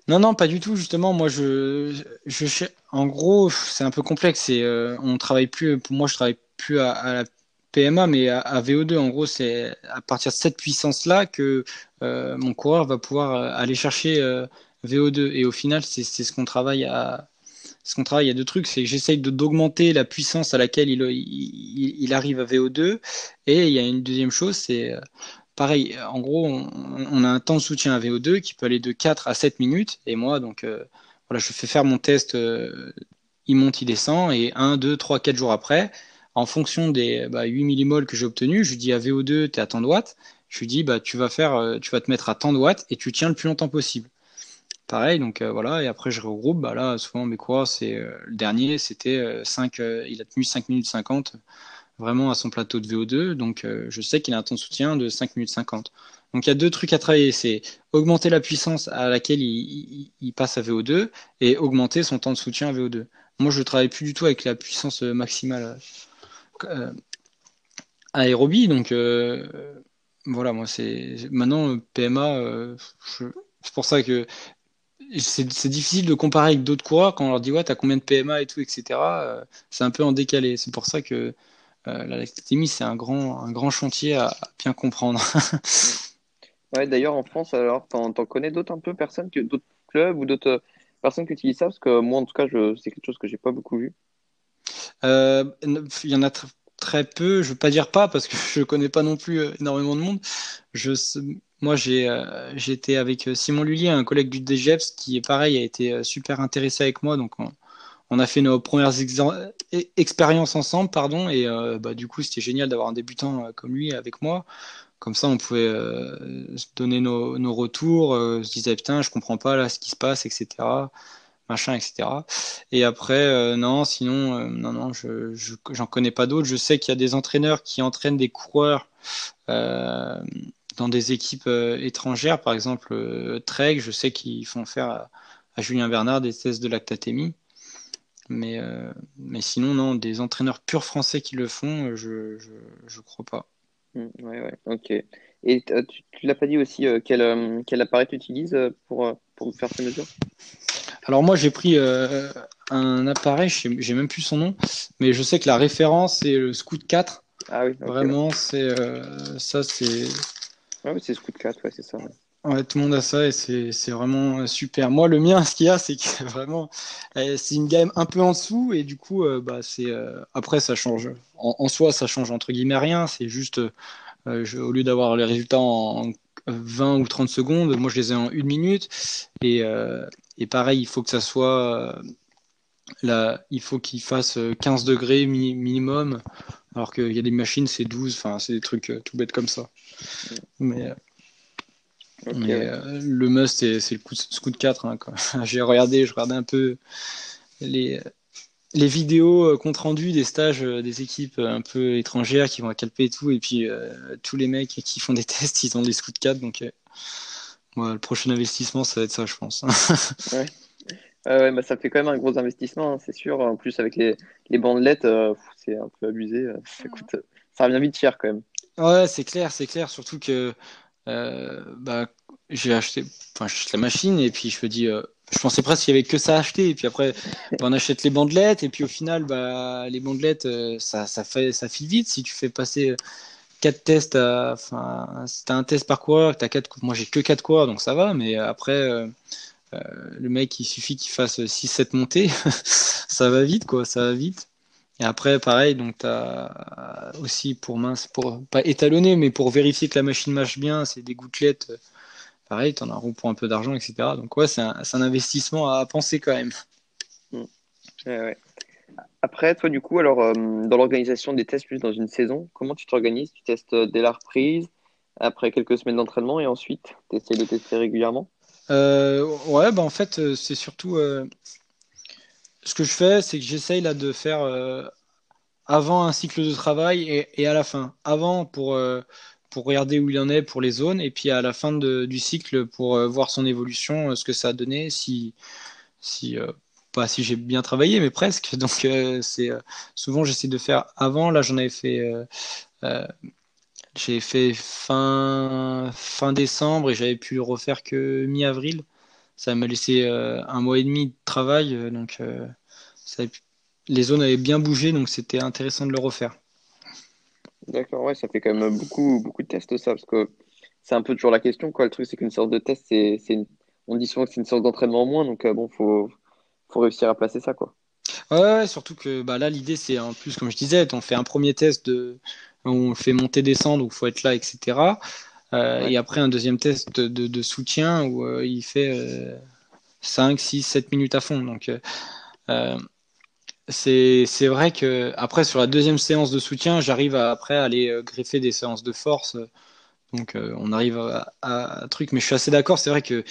Non, non, pas du tout. Justement, moi, je, je, en gros, c'est un peu complexe. Euh, on travaille plus. Pour moi, je travaille plus à, la PMA, mais à, VO2. En gros, c'est à partir de cette puissance-là que mon coureur va pouvoir aller chercher VO2. Et au final, c'est, ce qu'on travaille à. Ce qu'on travaille, il y a deux trucs, c'est que j'essaye d'augmenter la puissance à laquelle il, arrive à VO2. Et il y a une deuxième chose, c'est pareil, en gros, on, a un temps de soutien à VO2 qui peut aller de 4 à 7 minutes. Et moi, donc, euh, voilà, je fais faire mon test, euh, il monte, il descend. Et 1, 2, 3, 4 jours après, en fonction des 8 bah, millimoles que j'ai obtenus, je lui dis à VO2, tu es à tant de watts. Je lui dis, bah, tu, vas faire, euh, tu vas te mettre à tant de watts et tu tiens le plus longtemps possible. Pareil, donc voilà, et après je regroupe. Bah, là, souvent, mes coureurs, c'est le dernier, c'était 5, il a tenu 5 minutes 50 vraiment à son plateau de VO2. Donc, euh, je sais qu'il a un temps de soutien de 5 minutes 50. Donc, il y a deux trucs à travailler. C'est augmenter la puissance à laquelle il, passe à VO2 et augmenter son temps de soutien à VO2. Moi, je ne travaille plus du tout avec la puissance maximale euh, aérobie. Donc, euh, voilà, moi, c'est maintenant PMA. c'est pour ça que c'est difficile de comparer avec d'autres coureurs quand on leur dit ouais t'as combien de PMA et tout etc c'est un peu en décalé c'est pour ça que euh, la lactatémie, c'est un grand, un grand chantier à, bien comprendre. ouais, d'ailleurs, en France, alors, t'en, connais d'autres un peu, personnes, que, d'autres clubs ou d'autres euh, personnes qui utilisent ça? Parce que moi, en tout cas, c'est quelque chose que j'ai pas beaucoup vu. Euh, il y en a très peu, je veux pas dire pas parce que je connais pas non plus énormément de monde. Je, moi, j'ai été avec Simon Lullier, un collègue du DGEPS, qui, pareil, a été super intéressé avec moi. Donc, on a fait nos premières e-, expériences ensemble, pardon, et euh, bah, du coup, c'était génial d'avoir un débutant euh, comme lui avec moi. comme ça, on pouvait se donner nos, retours, se disait putain, je comprends pas là ce qui se passe, etc. Machin, etc. Et après, non, sinon, non, non, je, j'en connais pas d'autres. Je sais qu'il y a des entraîneurs qui entraînent des coureurs dans des équipes étrangères, par exemple Trek, je sais qu'ils font faire à, à Julien Bernard des tests de lactatémie. Mais, euh, mais sinon, non, des entraîneurs purs français qui le font, euh, je, je, crois pas. Mmh, ouais, ouais, ok. Et euh, tu, tu l'as pas dit aussi quel, quel appareil tu utilises pour, pour faire ces mesures? Alors moi j'ai pris un appareil, j'ai même plus son nom, mais je sais que la référence c'est le Scoot 4. Ah oui. Vraiment, c'est ça c'est. Oui, c'est Scoot 4, ouais, c'est ça. Ouais, tout le monde a ça et c'est vraiment super. Moi, le mien, ce qu'il y a, c'est que vraiment, eh, c'est une gamme un peu en dessous et du coup, euh, bah, c'est euh, après, ça change. En, soi, ça change entre guillemets rien. C'est juste, euh, au lieu d'avoir les résultats en 20 ou 30 secondes, moi, je les ai en une minute. Et, et pareil, il faut que ça soit. Là, il faut qu'il fasse 15 degrés minimum, alors qu'il y a des machines, c'est 12. Enfin, c'est des trucs tout bêtes comme ça. Mais euh, le must, c'est le Scoot 4. Hein, J'ai regardé, je regardais un peu les, les vidéos euh, compte rendu des stages euh, des équipes un peu étrangères qui vont à Calpe et tout. Et puis tous les mecs qui font des tests, ils ont des Scoot 4. Donc le prochain investissement, ça va être ça, je pense. ouais. ouais, bah, ça fait quand même un gros investissement, hein, c'est sûr. En plus, avec les, les bandelettes, c'est un peu abusé. Ça, coûte, ça revient vite cher quand même. Ouais, c'est clair, c'est clair. Surtout que euh, bah, j'ai acheté, la machine et puis je me dis, euh, je pensais presque qu'il y avait que ça à acheter et puis après, bah, on achète les bandelettes et puis au final, bah, les bandelettes, euh, ça, ça fait, ça file vite si tu fais passer quatre tests, enfin, si t'as un test par coureur, t'as quatre, moi j'ai que quatre coureurs donc ça va, mais après, le mec, il suffit qu'il fasse 6-7 montées, ça va vite quoi, ça va vite. Et après, pareil, donc tu as aussi pour mince, pour pas étalonner, mais pour vérifier que la machine marche bien, c'est des gouttelettes. Pareil, tu en as un pour un peu d'argent, etc. Donc ouais, c'est un, un, investissement à penser quand même. Mmh. Ouais, Après, toi, du coup, alors, euh, dans l'organisation des tests, plus dans une saison, comment tu t'organises? Tu testes euh, dès la reprise, après quelques semaines d'entraînement, et ensuite, tu essaies de tester régulièrement? Euh, Ouais, bah, en fait, c'est surtout ce que je fais, c'est que j'essaye là de faire euh, avant un cycle de travail et, à la fin. Avant pour, euh, pour regarder où il en est pour les zones et puis à la fin du cycle pour euh, voir son évolution, ce que ça a donné, si, si pas si j'ai bien travaillé, mais presque. Donc c'est souvent j'essaie de faire avant. Là j'en avais fait. j'ai fait fin, fin décembre et j'avais pu le refaire que mi-avril ça m'a laissé un mois et demi de travail, donc les zones avaient bien bougé, donc c'était intéressant de le refaire. D'accord, ouais, ça fait quand même beaucoup, beaucoup de tests ça, parce que c'est un peu toujours la question, quoi. Le truc, c'est qu'une sorte de test, c'est, on dit souvent que c'est une sorte d'entraînement en moins, donc bon, faut, faut réussir à placer ça, quoi. Ouais, surtout que bah, là, l'idée, c'est en plus, comme je disais, on fait un premier test de, on fait monter, descendre, où il faut être là, etc. Euh, et après, un deuxième test de, soutien où euh, il fait 5, 6, 7 minutes à fond. Donc, euh, c'est vrai que après, sur la deuxième séance de soutien, j'arrive après à aller greffer des séances de force. Donc, on arrive à, un truc. Mais je suis assez d'accord. C'est vrai que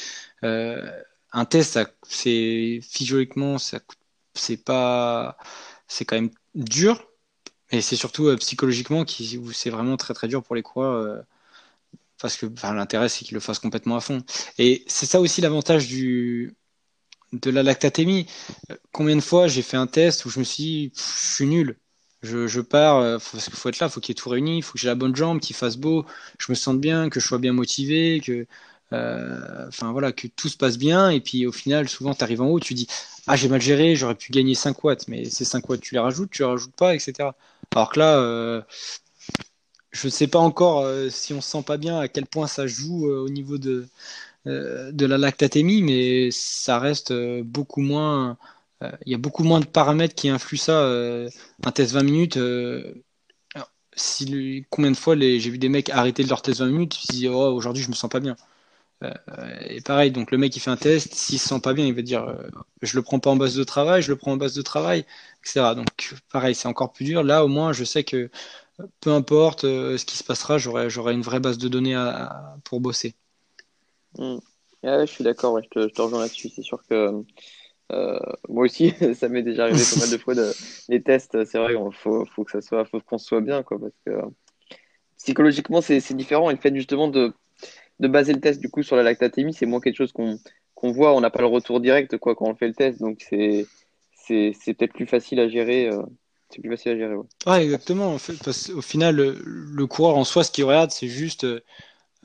un test, c'est physiologiquement, c'est pas, c'est quand même dur. Et c'est surtout psychologiquement qui, c'est vraiment très très dur pour les coureurs parce que l'intérêt c'est qu'il le fasse complètement à fond. Et c'est ça aussi l'avantage du de la lactatémie. Combien de fois j'ai fait un test où je me suis dit, je suis nul. Je, pars euh, parce qu'il faut être là, il faut qu'il y ait tout réuni, il faut que j'ai la bonne jambe, qu'il fasse beau, je me sente bien, que je sois bien motivé, que euh, enfin voilà, que tout se passe bien. Et puis au final, souvent tu arrives en haut, tu dis ah j'ai mal géré, j'aurais pu gagner 5 watts, mais ces 5 watts tu les rajoutes, tu les rajoutes pas, etc. Alors que là, euh, je ne sais pas encore euh, si on se sent pas bien, à quel point ça joue euh, au niveau de, euh, de la lactatémie, mais ça reste beaucoup moins. Il y a beaucoup moins de paramètres qui influent ça. un test 20 minutes, combien de fois j'ai vu des mecs arrêter leur test 20 minutes, ils se disent oh, aujourd'hui je me sens pas bien. et pareil, donc le mec il fait un test, s'il se sent pas bien, il va dire je le prends pas en base de travail, je le prends en base de travail, etc. Donc pareil, c'est encore plus dur. Là au moins je sais que peu importe ce qui se passera, j'aurai une vraie base de données pour bosser. Hmm. je suis d'accord, je, te, rejoins là-dessus. C'est sûr que moi aussi, ça m'est déjà arrivé pas mal de fois les tests. C'est vrai, il faut, que ça soit, qu'on soit bien, parce que psychologiquement, c'est différent. Et le fait justement de, de baser le test du coup sur la lactatémie, c'est moins quelque chose qu'on qu'on voit. On n'a pas le retour direct quand on fait le test, donc c'est c'est peut-être plus facile à gérer. Euh, c'est plus facile à gérer. Ouais, exactement. Au final, le, coureur en soi, ce qu'il regarde, c'est juste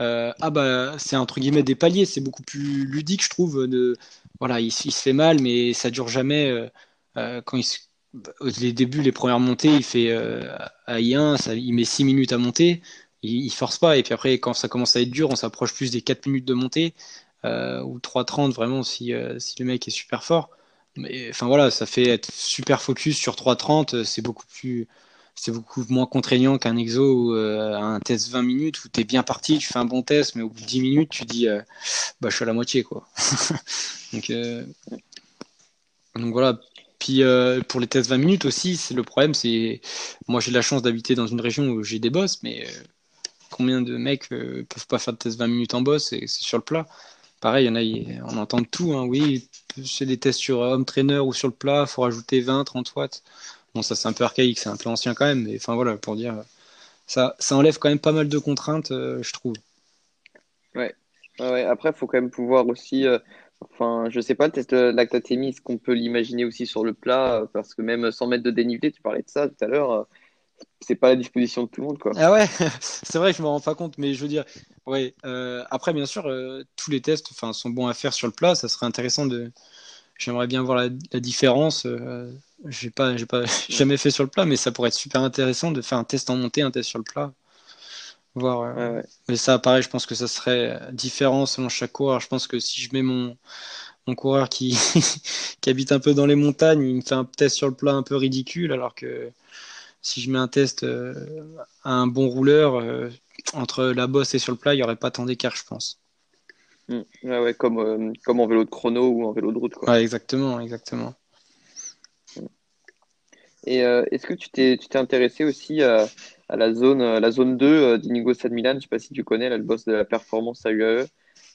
euh, ah bah c'est entre guillemets des paliers. C'est beaucoup plus ludique, je trouve. De voilà, il, il, se fait mal, mais ça dure jamais. Euh, quand il les débuts, les premières montées, il fait à I1, ça, il met 6 minutes à monter il, force pas. Et puis après, quand ça commence à être dur, on s'approche plus des 4 minutes de montée euh, ou 3.30 vraiment si, euh, si le mec est super fort. Mais enfin voilà, ça fait être super focus sur 3.30, euh, c'est beaucoup plus c'est beaucoup moins contraignant qu'un exo ou un test 20 minutes où tu es bien parti, tu fais un bon test, mais au bout de 10 minutes, tu dis bah, je suis à la moitié. quoi. donc, donc voilà. Puis pour les tests 20 minutes aussi, c'est le problème, c'est moi j'ai la chance d'habiter dans une région où j'ai des boss, mais combien de mecs euh, peuvent pas faire de test 20 minutes en boss et c'est sur le plat. Pareil, il y en a, on entend tout. Hein. Oui, c'est des tests sur home trainer ou sur le plat, il faut rajouter 20, 30 watts. Bon, ça c'est un peu archaïque, c'est un peu ancien quand même, mais enfin voilà, pour dire, ça, ça enlève quand même pas mal de contraintes, euh, je trouve. Ouais. ouais. Après, il faut quand même pouvoir aussi. Euh, enfin, je sais pas, le test de lactatémie, est-ce qu'on peut l'imaginer aussi sur le plat Parce que même 100 mètres de dénivelé, tu parlais de ça tout à l'heure c'est pas à la disposition de tout le monde quoi. Ah ouais, c'est vrai, je me rends pas compte, mais je veux dire, ouais. Euh, après, bien sûr, euh, tous les tests, enfin, sont bons à faire sur le plat. Ça serait intéressant de. J'aimerais bien voir la, différence. Euh, j'ai pas, j'ai pas jamais fait sur le plat, mais ça pourrait être super intéressant de faire un test en montée, un test sur le plat. Voir. Mais ça, pareil, je pense que ça serait différent selon chaque coureur. Je pense que si je mets mon mon coureur qui, qui habite un peu dans les montagnes, il me fait un test sur le plat un peu ridicule, alors que si je mets un test euh, à un bon rouleur, euh, entre la bosse et sur le plat, il n'y aurait pas tant d'écart, je pense. Mm. ouais, comme, euh, comme en vélo de chrono ou en vélo de route. Quoi. Exactement, exactement. Et est-ce que tu t'es, tu t'es intéressé aussi à, la, zone, la zone 2 d'Inigo San Milan? Je ne sais pas si tu connais, là, le boss de la performance à UAE.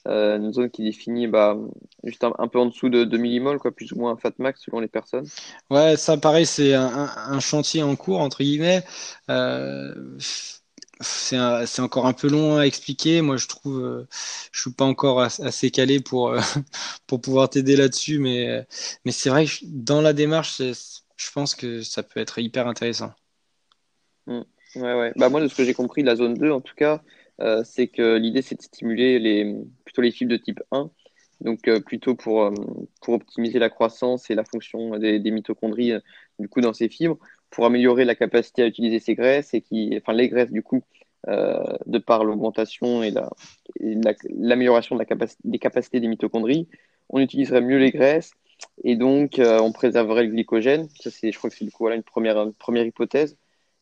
Euh, une zone qui définit bah, juste un, peu en dessous de 2 millimoles, quoi, plus ou moins un fat max selon les personnes. Ouais, ça pareil, c'est un, chantier en cours, entre guillemets. Euh, c'est encore un peu long à expliquer. Moi, je trouve, euh, je suis pas encore assez calé pour, pour pouvoir t'aider là-dessus, mais, mais c'est vrai que dans la démarche, je pense que ça peut être hyper intéressant. Mmh. Ouais, ouais. Bah, moi, de ce que j'ai compris, la zone 2, en tout cas, euh, c'est que l'idée, c'est de stimuler les, plutôt les fibres de type 1, donc euh, plutôt pour, euh, pour optimiser la croissance et la fonction des, mitochondries du coup dans ces fibres, pour améliorer la capacité à utiliser ces graisses et qui, enfin les graisses du coup, de par l'augmentation et l'amélioration la, de la des capacités des mitochondries, on utiliserait mieux les graisses et donc on préserverait le glycogène. Ça, c'est, je crois que c'est du coup voilà, une première, une première hypothèse.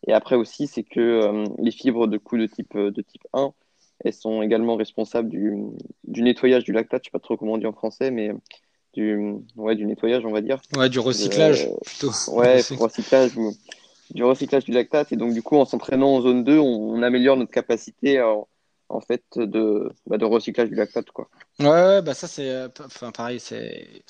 Et après aussi, c'est que euh, les fibres de coup de type, euh, de type 1, elles sont également responsables du, du nettoyage du lactate. Je ne sais pas trop comment on dit en français, mais du, ouais, du nettoyage, on va dire. Ouais, du recyclage, euh, plutôt. Ouais, recyclage, du recyclage du lactate. Et donc, du coup, en s'entraînant en zone 2, on, améliore notre capacité en fait de, bah, de recyclage du lactate quoi. Ouais, bah ça c'est enfin pareil, c'est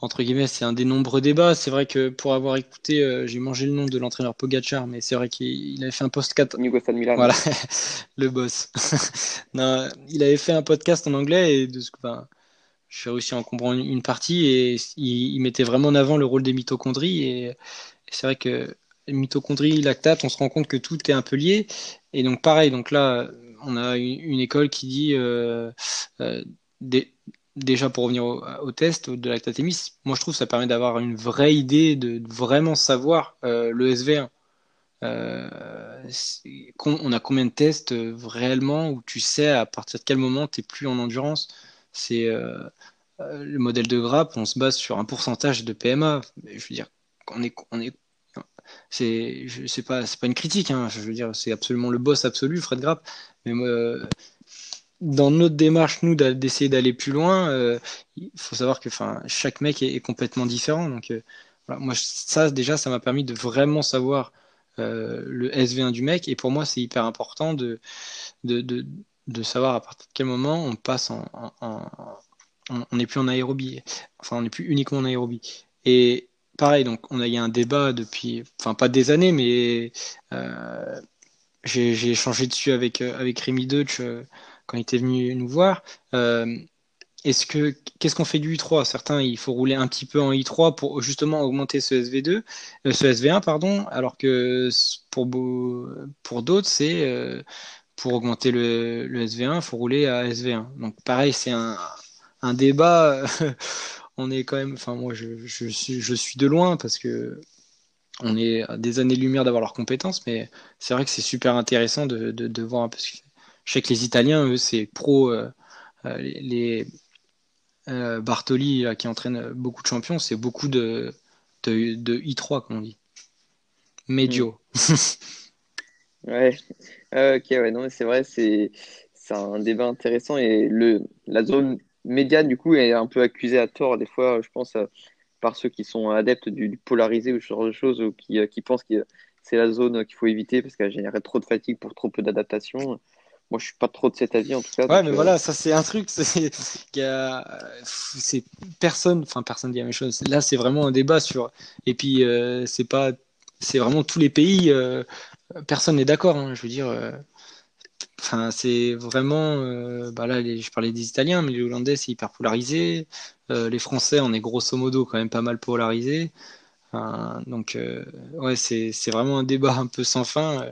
entre guillemets, c'est un des nombreux débats. C'est vrai que pour avoir écouté, euh, j'ai mangé le nom de l'entraîneur Pogachar, mais c'est vrai qu'il avait fait un podcast. Milan. Voilà, le boss. non, il avait fait un podcast en anglais et de ce que, ben, j'ai réussi à en comprendre une partie et il, mettait vraiment en avant le rôle des mitochondries et, c'est vrai que mitochondries, lactate, on se rend compte que tout est un peu lié et donc pareil. Donc là, on a une, école qui dit euh, euh, des déjà pour revenir au, test de lactatémie, moi je trouve que ça permet d'avoir une vraie idée, de, vraiment savoir euh, le SV1. Euh, on a combien de tests euh, réellement où tu sais à partir de quel moment tu n'es plus en endurance? C'est le modèle de grappe, on se base sur un pourcentage de PMA. Je veux dire, on est, on est c'est pas pas une critique hein, je veux dire c'est absolument le boss absolu Fred Grapp mais dans notre démarche, nous, d'essayer d'aller plus loin, euh, il faut savoir que chaque mec est, complètement différent. Donc, euh, moi, ça, déjà, ça m'a permis de vraiment savoir le SV1 du mec. Et pour moi, c'est hyper important de, de, de, savoir à partir de quel moment on passe en, on n'est plus en aérobie. Enfin, on n'est plus uniquement en aérobie. Et pareil, donc on a, a un débat depuis, enfin pas des années, mais euh, j'ai échangé dessus avec, euh, avec Rémi Deutsch euh, quand il était venu nous voir. est-ce que qu'est-ce qu'on fait du I3 Certains, il faut rouler un petit peu en I3 pour justement augmenter ce SV2, ce SV1 pardon, alors que pour pour d'autres c'est pour augmenter le, le SV1, il faut rouler à SV1. Donc pareil, c'est un, un débat. on est quand même, enfin moi je, je, suis, je suis de loin parce que on est à des années-lumière d'avoir leurs compétences, mais c'est vrai que c'est super intéressant de, de, voir un peu ce qu'ils. Je sais que les Italiens, eux, c'est pro. Euh, euh, les euh, Bartoli, qui entraîne beaucoup de champions, c'est beaucoup de, de, de, I3, comme on dit. Médio. Hmm. ouais, ok, ouais, non, c'est vrai, c'est un débat intéressant et le, la zone médiane, du coup, est un peu accusée à tort, des fois, je pense, par ceux qui sont adeptes du, polarisé ou ce genre de choses, ou qui, qui pensent que c'est la zone qu'il faut éviter parce qu'elle générerait trop de fatigue pour trop peu d'adaptation. Moi, je suis pas trop de cet avis en tout cas. Ouais, mais euh, voilà, ça c'est un truc, c'est c'est personne, enfin personne dit la même chose. Là, c'est vraiment un débat sur. Et puis euh, c'est pas, c'est vraiment tous les pays. Euh, personne n'est d'accord. Hein, je veux dire, Enfin, c'est vraiment. Euh, bah là, je parlais des Italiens, mais les Hollandais, c'est hyper polarisé. Euh, les Français, on est grosso modo quand même pas mal polarisé. donc, euh, ouais, c'est, c'est vraiment un débat un peu sans fin.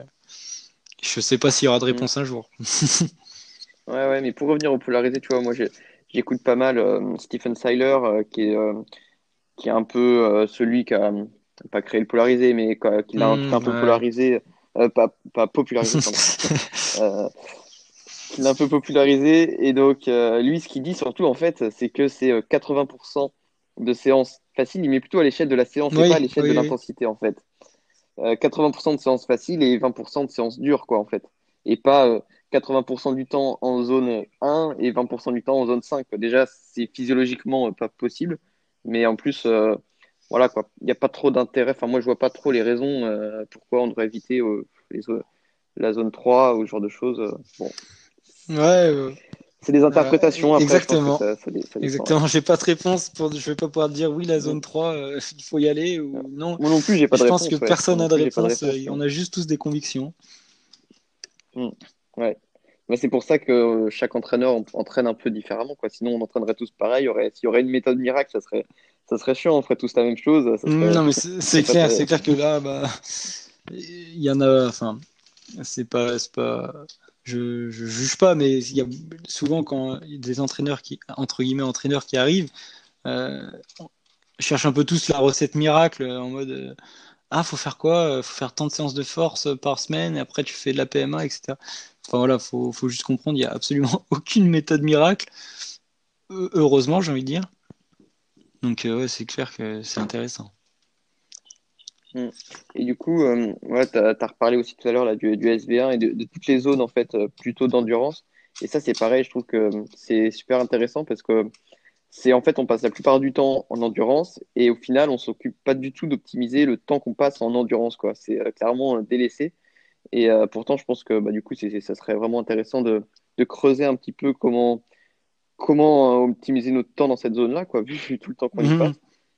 Je sais pas s'il y aura de mm. réponse un jour. ouais, ouais, mais pour revenir au polarisé, tu vois, moi, j'écoute pas mal Stephen Seiler, qui, est, qui est un peu celui qui a pas créé le polarisé, mais qui l'a un, un peu mm, polarisé euh, pas, pas popularisé, euh, qu'il a un peu popularisé. Et donc, euh, lui, ce qu'il dit surtout, en fait, c'est que c'est 80% de séances faciles, il met plutôt à l'échelle de la séance et pas à l'échelle de l'intensité, en fait. 80% de séances faciles et 20% de séances dures, quoi, en fait. Et pas 80% du temps en zone 1 et 20% du temps en zone 5. Déjà, c'est physiologiquement pas possible, mais en plus, voilà quoi, il n'y a pas trop d'intérêt. Enfin, moi, je vois pas trop les raisons euh, pourquoi on devrait éviter euh, la zone 3 ou ce genre de choses. Euh, bon. Ouais. C'est des interprétations. Après, exactement. Ça, ça, exactement. J'ai pas de réponse. Pour... Je vais pas pouvoir dire oui, la zone 3, il faut y aller ou non. Moi non plus, j'ai pas de réponse. Je pense que personne n'a de, réponse. On a juste tous des convictions. Hmm. Ouais. Mais c'est pour ça que chaque entraîneur entraîne un peu différemment. Quoi. Sinon, on entraînerait tous pareil. S'il y aurait, y aurait une méthode miracle, ça serait, ça serait chiant, on ferait tous la même chose. non, mais c'est clair, c'est clair que là, bah, il y en a. Enfin, c'est pas, pas. Je, je juge pas, mais il y a souvent quand des entraîneurs qui, entre guillemets, entraîneurs qui arrivent, euh, cherchent un peu tous la recette miracle en mode. Euh, ah, faut faire quoi Faut faire tant de séances de force par semaine, et après tu fais de la PMA, etc. Enfin voilà, faut, faut juste comprendre, il n'y a absolument aucune méthode miracle. Heureusement, j'ai envie de dire. Donc euh, c'est clair que c'est intéressant. Mm. Et du coup, euh, tu as, reparlé aussi tout à l'heure du, du, SV1 et de, toutes les zones en fait euh, plutôt d'endurance. Et ça, c'est pareil, je trouve que c'est super intéressant parce que c'est en fait, on passe la plupart du temps en endurance et au final, on s'occupe pas du tout d'optimiser le temps qu'on passe en endurance. quoi. C'est clairement délaissé. Et pourtant, je pense que bah, du coup, ça serait vraiment intéressant de, de, creuser un petit peu comment, comment euh, optimiser notre temps dans cette zone-là, quoi, vu tout le temps qu'on y mhm. passe.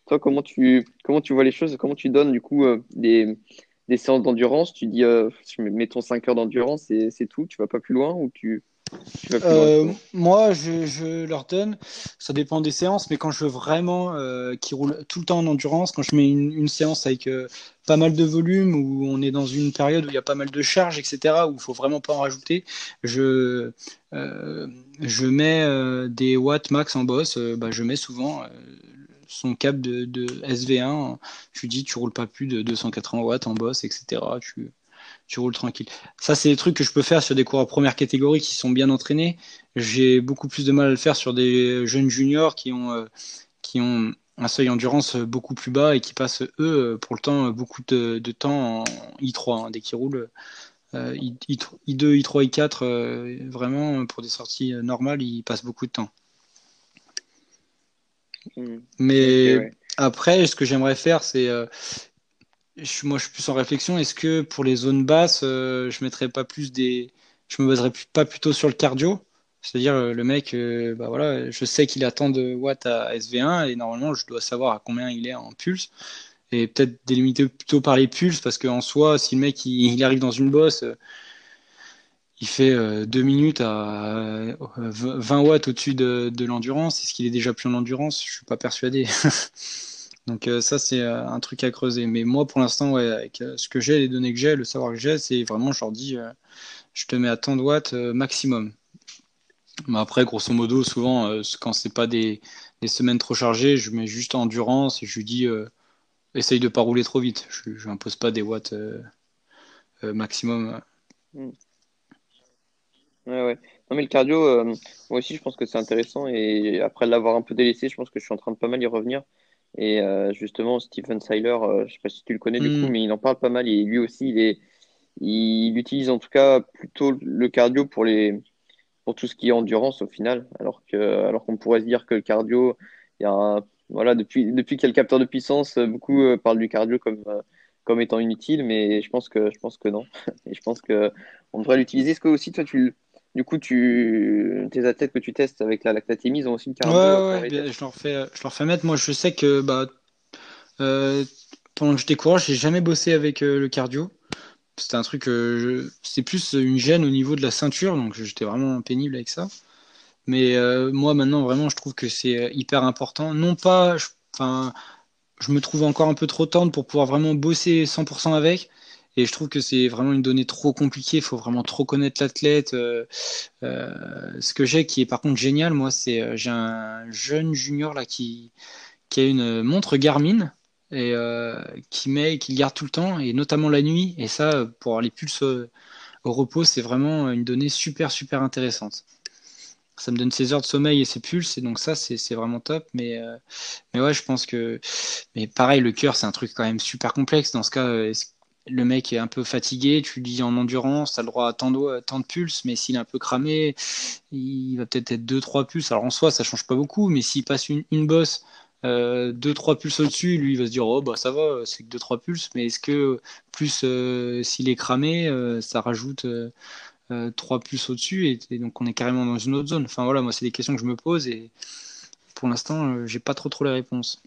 Toi, comment tu, comment tu vois les choses Comment tu donnes, du coup, euh, des, des, séances d'endurance? Tu dis, euh, mettons 5 heures d'endurance et c'est tout, tu vas pas plus loin ou tu, euh, moi, je, je, leur donne, ça dépend des séances, mais quand je veux vraiment euh, qu'ils roulent tout le temps en endurance, quand je mets une, une séance avec pas mal de volume, où on est dans une période où il y a pas mal de charges, etc., où il faut vraiment pas en rajouter, je, je mets des watts max en boss, bah, je mets souvent son cap de, de, SV1, je lui dis tu roules pas plus de 280 watts en boss, etc. Tu, tu roules tranquille. Ça, c'est des trucs que je peux faire sur des coureurs première catégorie qui sont bien entraînés. J'ai beaucoup plus de mal à le faire sur des jeunes juniors qui ont, euh, un seuil d'endurance beaucoup plus bas et qui passent, eux, pour le temps, beaucoup de, temps en I3. Hein. dès qu'ils roulent euh, I, 2 I3, I4, vraiment, pour des sorties normales, ils passent beaucoup de temps. Mais après, ce que j'aimerais faire, c'est. Euh, moi, je suis plus en réflexion. Est-ce que pour les zones basses, je mettrais pas plus des, je me baserais pas plutôt sur le cardio? C'est-à-dire, le mec, bah voilà, je sais qu'il a tant de watts à SV1 et normalement, je dois savoir à combien il est en pulse et peut-être délimiter plutôt par les pulses parce qu'en soi, si le mec il, arrive dans une bosse, il fait euh, deux minutes à 20 watts au-dessus de, l'endurance. Est-ce qu'il est déjà plus en endurance? Je suis pas persuadé. Donc euh, ça c'est euh, un truc à creuser. Mais moi pour l'instant, ouais, avec ce que j'ai, les données que j'ai, le savoir que j'ai, c'est vraiment je leur dis, je te mets à tant de watts maximum. Mais après, grosso modo, souvent quand c'est pas des, semaines trop chargées, je mets juste endurance et je lui dis essaye de pas rouler trop vite. Je n'impose pas des watts maximum. Mm. Ouais, ouais. Non, mais le cardio, euh, moi aussi, je pense que c'est intéressant. Et après l'avoir un peu délaissé, je pense que je suis en train de pas mal y revenir. Et euh, justement, Stephen Seiler, euh, je sais pas si tu le connais du coup, hmm. mais il en parle pas mal. Et lui aussi, il est, il utilise en tout cas plutôt le cardio pour les, pour tout ce qui est endurance au final. Alors que, alors qu'on pourrait se dire que le cardio, il y a voilà, depuis, depuis qu'il y a le capteur de puissance, beaucoup parlent du cardio comme, comme étant inutile, mais je pense que, je pense que non. Et je pense que on devrait l'utiliser. Est-ce que aussi, toi, tu, du coup, tu... tes athlètes que tu testes avec la lactatémie, ils ont aussi une cardio. Ouais, ouais, je leur fais, je leur fais mettre. Moi, je sais que bah, euh, pendant que j'étais coureur, j'ai jamais bossé avec euh, le cardio. C'était un truc, euh, c'est plus une gêne au niveau de la ceinture, donc j'étais vraiment pénible avec ça. Mais moi, maintenant, vraiment, je trouve que c'est hyper important. Non pas, enfin, je me trouve encore un peu trop tendre pour pouvoir vraiment bosser 100% avec. Et je trouve que c'est vraiment une donnée trop compliquée. Il faut vraiment trop connaître l'athlète. Euh, euh, ce que j'ai qui est par contre génial, moi, c'est euh, j'ai un jeune junior là qui, a une montre Garmin et qui met, qui garde tout le temps et notamment la nuit. Et ça, pour avoir les pulses au repos, c'est vraiment une donnée super super intéressante ça me donne ses heures de sommeil et ses pulses et donc ça c'est vraiment top mais mais ouais je pense que mais pareil le cœur c'est un truc quand même super complexe dans ce cas le mec est un peu fatigué, tu dis en endurance, tu as le droit à tant de, pulses, mais s'il est un peu cramé, il va peut-être être 2-3 pulses. Alors en soi, ça change pas beaucoup, mais s'il passe une, bosse, 2-3 euh, pulses au-dessus, lui, il va se dire, oh bah ça va, c'est que 2-3 pulses, mais est-ce que plus euh, s'il est cramé, euh, ça rajoute 3 pulses au-dessus, et, donc on est carrément dans une autre zone. Enfin voilà, moi, c'est des questions que je me pose, et pour l'instant, j'ai pas trop trop les réponses.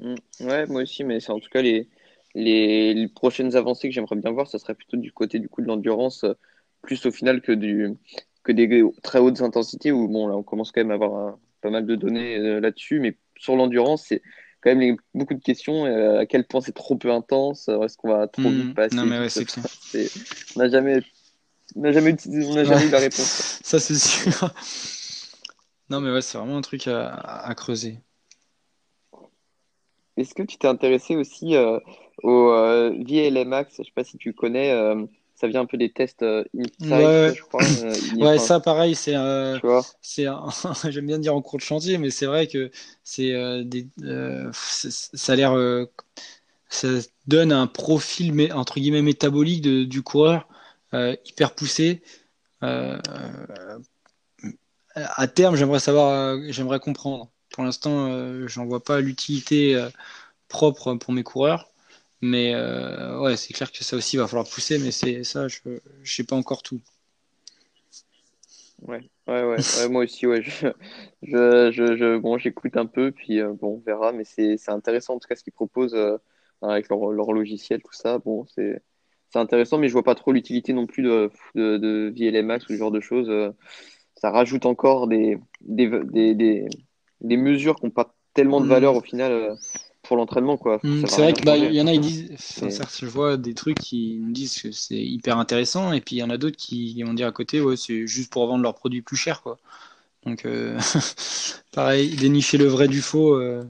Mmh. Ouais, moi aussi, mais c'est en tout cas les les, prochaines avancées que j'aimerais bien voir, ça serait plutôt du côté du coup de l'endurance, euh, plus au final que, du, que des très hautes intensités, où bon, là, on commence quand même à avoir pas mal de données euh, là-dessus, mais sur l'endurance, c'est quand même beaucoup de questions. Euh, à quel point c'est trop peu intense Est-ce qu'on va trop vite hmm. passer Non, mais ouais, c'est On n'a jamais, on jamais, eu, jamais eu la réponse. Ça, c'est sûr. non, mais ouais, c'est vraiment un truc à, à creuser. Est-ce que tu t'es intéressé aussi au euh, VLMAX, je sais pas si tu connais, euh, ça vient un peu des tests euh, ouais, je crois. ouais, ça pareil, c'est c'est j'aime bien dire en cours de chantier, mais c'est vrai que c'est des ça a l'air ça donne un profil mais, entre guillemets métabolique de, du coureur hyper poussé. à terme, j'aimerais savoir, j'aimerais comprendre. Pour l'instant, j'en vois pas l'utilité propre pour mes coureurs. Mais euh, ouais, c'est clair que ça aussi va falloir pousser, mais c'est ça, je sais pas encore tout. Ouais, ouais, ouais, moi aussi, ouais. Je, je, je, bon, j'écoute un peu, puis euh, bon, on verra, mais c'est intéressant en tout cas ce qu'ils proposent euh, avec leur, leur, logiciel, tout ça. Bon, c'est intéressant, mais je vois pas trop l'utilité non plus de, de, de VLMAX ou ce genre de choses. ça rajoute encore des, des, des, des, des mesures qui n'ont pas tellement de mm. valeur au final pour l'entraînement quoi. Mm, c'est vrai qu'il bah, y en a ils disent je vois des trucs qui nous disent que c'est hyper intéressant et puis il y en a d'autres qui vont dire à côté ouais c'est juste pour vendre leurs produits plus chers quoi. Donc euh, pareil dénicher le vrai du faux. Euh.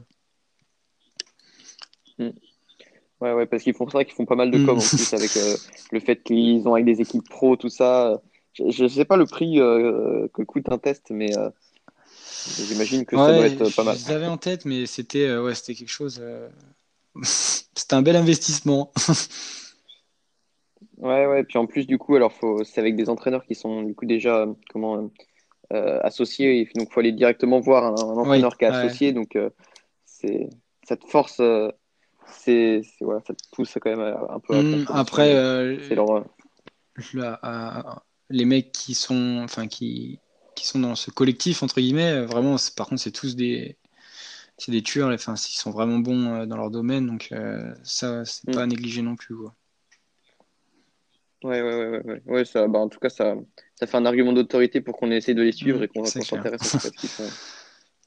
Mm. Ouais ouais parce qu'ils font ça qu'ils font pas mal de com en mm. plus avec euh, le fait qu'ils ont avec des équipes pro tout ça. Je, ne sais pas le prix que coûte un test mais J'imagine que ça doit être pas mal. Je l'avais en tête, mais c'était euh, ouais, c'était quelque chose. Euh, c'était un bel investissement. ouais, ouais. Puis en plus, du coup, alors faut... c'est avec des entraîneurs qui sont du coup déjà comment euh, associés. Donc, il faut aller directement voir un, entraîneur qui est associé. Donc, c'est ça te force c'est, voilà, ça te pousse quand même un peu à hmm, Après, euh, les mecs qui sont, enfin, qui, qui sont dans ce collectif, entre guillemets, vraiment, par contre, c'est tous des, c'est des tueurs, enfin, ils sont vraiment bons euh, dans leur domaine, donc euh, ça, c'est hmm. pas à négliger non plus. Quoi. Ouais, ouais, ouais, ouais, ouais. ça, bah, en tout cas, ça, ça fait un argument d'autorité pour qu'on essaye de les suivre hmm, et qu'on s'intéresse à ce qu'ils font.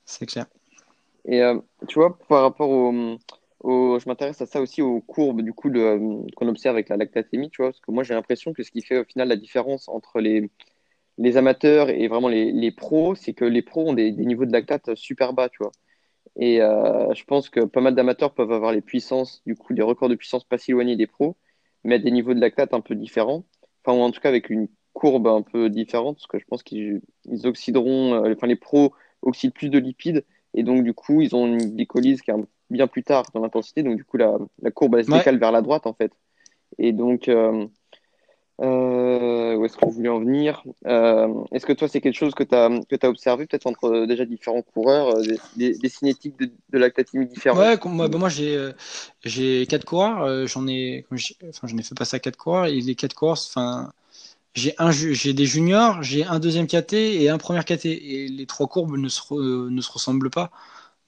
C'est clair. Et tu vois, par rapport au, je m'intéresse à ça aussi aux courbes du coup qu'on observe avec la lactatémie, tu vois, parce que moi j'ai l'impression que ce qui fait au final la différence entre les, les amateurs et vraiment les, les pros, c'est que les pros ont des, des, niveaux de lactate super bas, tu vois. Et euh, je pense que pas mal d'amateurs peuvent avoir les puissances, du coup, des records de puissance pas si éloignés des pros, mais à des niveaux de lactate un peu différents, enfin, ou en tout cas avec une courbe un peu différente, parce que je pense qu'ils oxyderont, euh, enfin, les pros oxydent plus de lipides, et donc, du coup, ils ont une glycolyse qui est un bien plus tard dans l'intensité. Donc, du coup, la, la courbe, elle se décale vers la droite, en fait. Et donc, euh, où est-ce qu'on voulait en venir euh, Est-ce que toi, c'est quelque chose que tu as, que observé, peut-être entre déjà différents coureurs, des, cinétiques de, de lactatémie différents Ouais, moi, bah, moi j'ai, quatre coureurs. j'en ai, enfin, j'en ai fait passer à quatre coureurs. Et les quatre coureurs, enfin, j'ai un, j'ai des juniors, j'ai un deuxième KT et un premier KT. Et les trois courbes ne se, ne se ressemblent pas.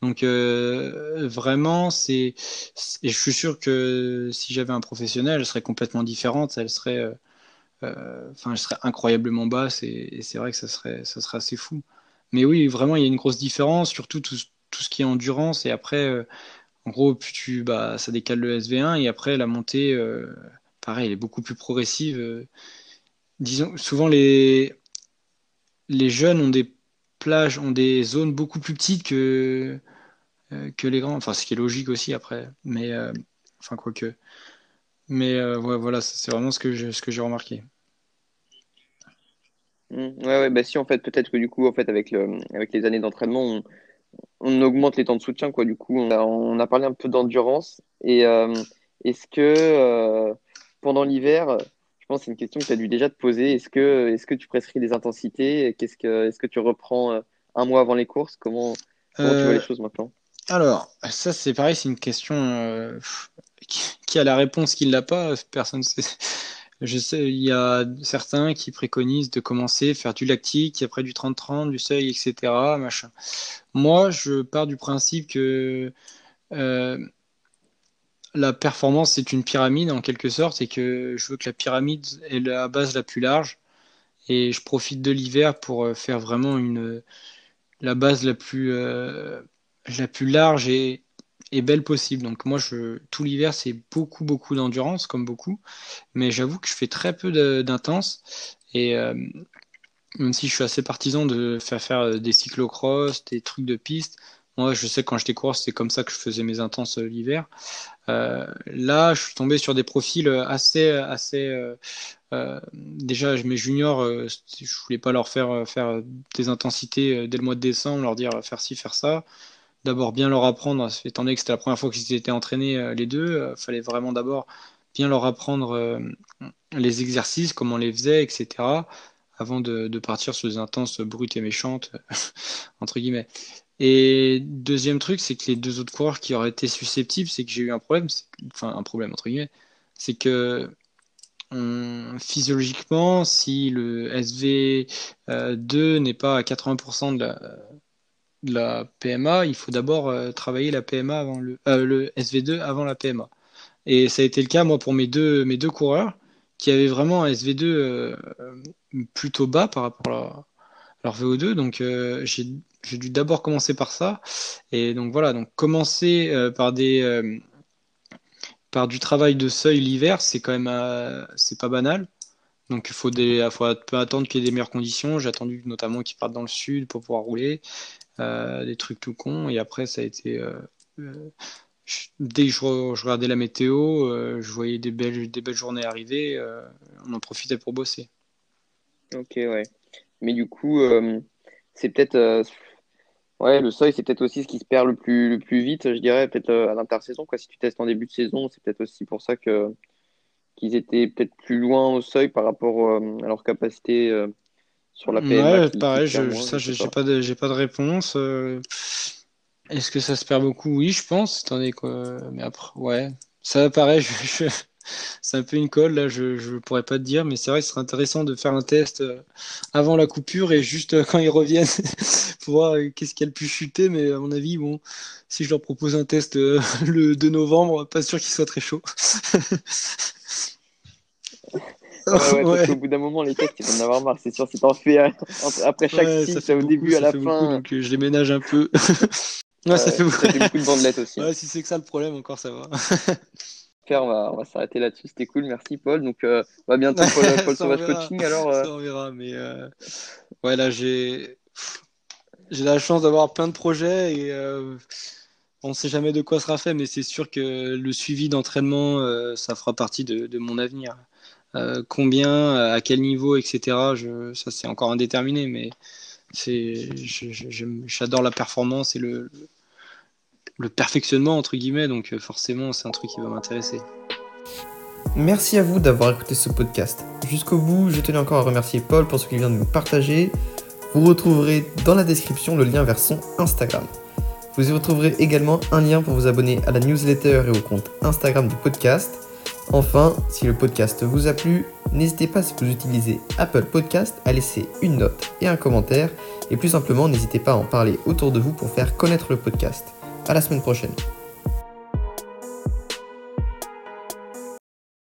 Donc euh, vraiment, c'est, et je suis sûr que si j'avais un professionnel, elle serait complètement différente. Elle serait, euh, euh, enfin, elle serait incroyablement basse et, c'est vrai que ça serait, ça serait assez fou. Mais oui, vraiment, il y a une grosse différence, surtout tout, tout ce qui est endurance. Et après, en gros, tu, bah, ça décale le SV1 et après la montée, pareil, elle est beaucoup plus progressive. disons, souvent les les jeunes ont des plages, ont des zones beaucoup plus petites que euh, que les grands. Enfin, ce qui est logique aussi après. Mais, euh, enfin, quoique. Mais euh, voilà, c'est vraiment ce que j'ai remarqué. Mmh. ouais, ouais, bah si, en fait, peut-être que du coup, en fait, avec, le, avec les années d'entraînement, on, augmente les temps de soutien, quoi. Du coup, on a, on a parlé un peu d'endurance. Et est-ce que pendant l'hiver, je pense que c'est une question que tu as dû déjà te poser, est-ce que, est -ce que tu prescris des intensités? Qu'est-ce que, Est-ce que tu reprends un mois avant les courses? Comment, comment tu vois les choses maintenant? Alors, ça c'est pareil, c'est une question euh, qui a la réponse, qui ne l'a pas, personne sait. Je sais, il y a certains qui préconisent de commencer, faire du lactique, après du 30-30, du seuil, etc. Machin. Moi, je pars du principe que euh, la performance c'est une pyramide en quelque sorte, et que je veux que la pyramide ait la base la plus large, et je profite de l'hiver pour euh, faire vraiment une la base la plus la plus large et, belle possible. Donc moi, tout l'hiver, c'est beaucoup, beaucoup d'endurance, comme beaucoup. Mais j'avoue que je fais très peu d'intense. Et euh, même si je suis assez partisan de faire faire des cyclocross, des trucs de piste, moi, je sais que quand j'étais coureur, c'est comme ça que je faisais mes intenses euh, l'hiver. Euh, là, je suis tombé sur des profils assez, assez. déjà, mes juniors, je voulais pas leur faire faire des intensités dès le mois de décembre, leur dire faire ci, faire ça d'abord bien leur apprendre, étant donné que c'était la première fois qu'ils étaient entraînés euh, les deux, il euh, fallait vraiment d'abord bien leur apprendre euh, les exercices, comment on les faisait, etc., avant de, partir sur des intenses brutes et méchantes, entre guillemets. Et deuxième truc, c'est que les deux autres coureurs qui auraient été susceptibles, c'est que j'ai eu un problème, enfin un problème entre guillemets, c'est que physiologiquement, si le SV2 n'est pas à 80% de la, la PMA, il faut d'abord euh, travailler la PMA avant le, euh, le SV2 avant la PMA. Et ça a été le cas, moi, pour mes deux, coureurs, qui avaient vraiment un SV2 euh, plutôt bas par rapport à leur VO2. Donc, j'ai dû d'abord commencer par ça. Et donc, voilà, donc commencer par des. par du travail de seuil l'hiver, c'est quand même c'est pas banal. Donc il faut, des, faut attendre qu'il y ait des meilleures conditions. J'ai attendu notamment qu'ils partent dans le sud pour pouvoir rouler. Euh, des trucs tout cons. Et après, ça a été. Euh, euh, dès que je, regardais la météo, je voyais des belles, des belles journées arriver, on en profitait pour bosser. Ok, ouais. Mais du coup, c'est peut-être. Ouais, le seuil, c'est peut-être aussi ce qui se perd le plus, le plus vite, je dirais, peut-être à l'intersaison. Si tu testes en début de saison, c'est peut-être aussi pour ça que qu'ils étaient peut-être plus loin au seuil par rapport à leur capacité sur la PMA Ouais, pareil, je, ça, j'ai pas de, j'ai pas de réponse. Euh, Est-ce que ça se perd beaucoup? Oui, je pense. Attendez quoi. Mais après, ouais. Ça paraît, je, c'est un peu une colle, là, je ne pourrais pas te dire, mais c'est vrai que ce serait intéressant de faire un test euh, avant la coupure et juste euh, quand ils reviennent pour voir euh, qu'est-ce qu'elle a pu chuter. Mais à mon avis, bon, si je leur propose un test le 2 novembre, pas sûr qu'il soit très chaud. Ouais, qu'au bout d'un moment, les tests, ils vont en avoir marre, c'est sûr. Si t'en fais après chaque ouais, au début, à la fin. donc je les ménage un peu. ouais, ça, fait beaucoup. ça fait beaucoup de bandelettes aussi. Ouais, si c'est que ça le problème, encore ça va on va, on va s'arrêter là-dessus. C'était cool, merci Paul. Donc, euh, on va bientôt Paul, Sauvage Coaching. Alors, euh. Ça, on verra. Mais euh, ouais, là, j'ai j'ai la chance d'avoir plein de projets et on ne sait jamais de quoi sera fait, mais c'est sûr que le suivi d'entraînement, ça fera partie de, de mon avenir. Combien, à quel niveau, etc. Ça, c'est encore indéterminé, mais j'adore la performance et le, le perfectionnement entre guillemets, donc euh, forcément c'est un truc qui va m'intéresser. Merci à vous d'avoir écouté ce podcast. Jusqu'au bout, je tenais encore à remercier Paul pour ce qu'il vient de nous partager. Vous retrouverez dans la description le lien vers son Instagram. Vous y retrouverez également un lien pour vous abonner à la newsletter et au compte Instagram du podcast. Enfin, si le podcast vous a plu, n'hésitez pas si vous utilisez Apple Podcast à laisser une note et un commentaire. Et plus simplement, n'hésitez pas à en parler autour de vous pour faire connaître le podcast. À la semaine prochaine.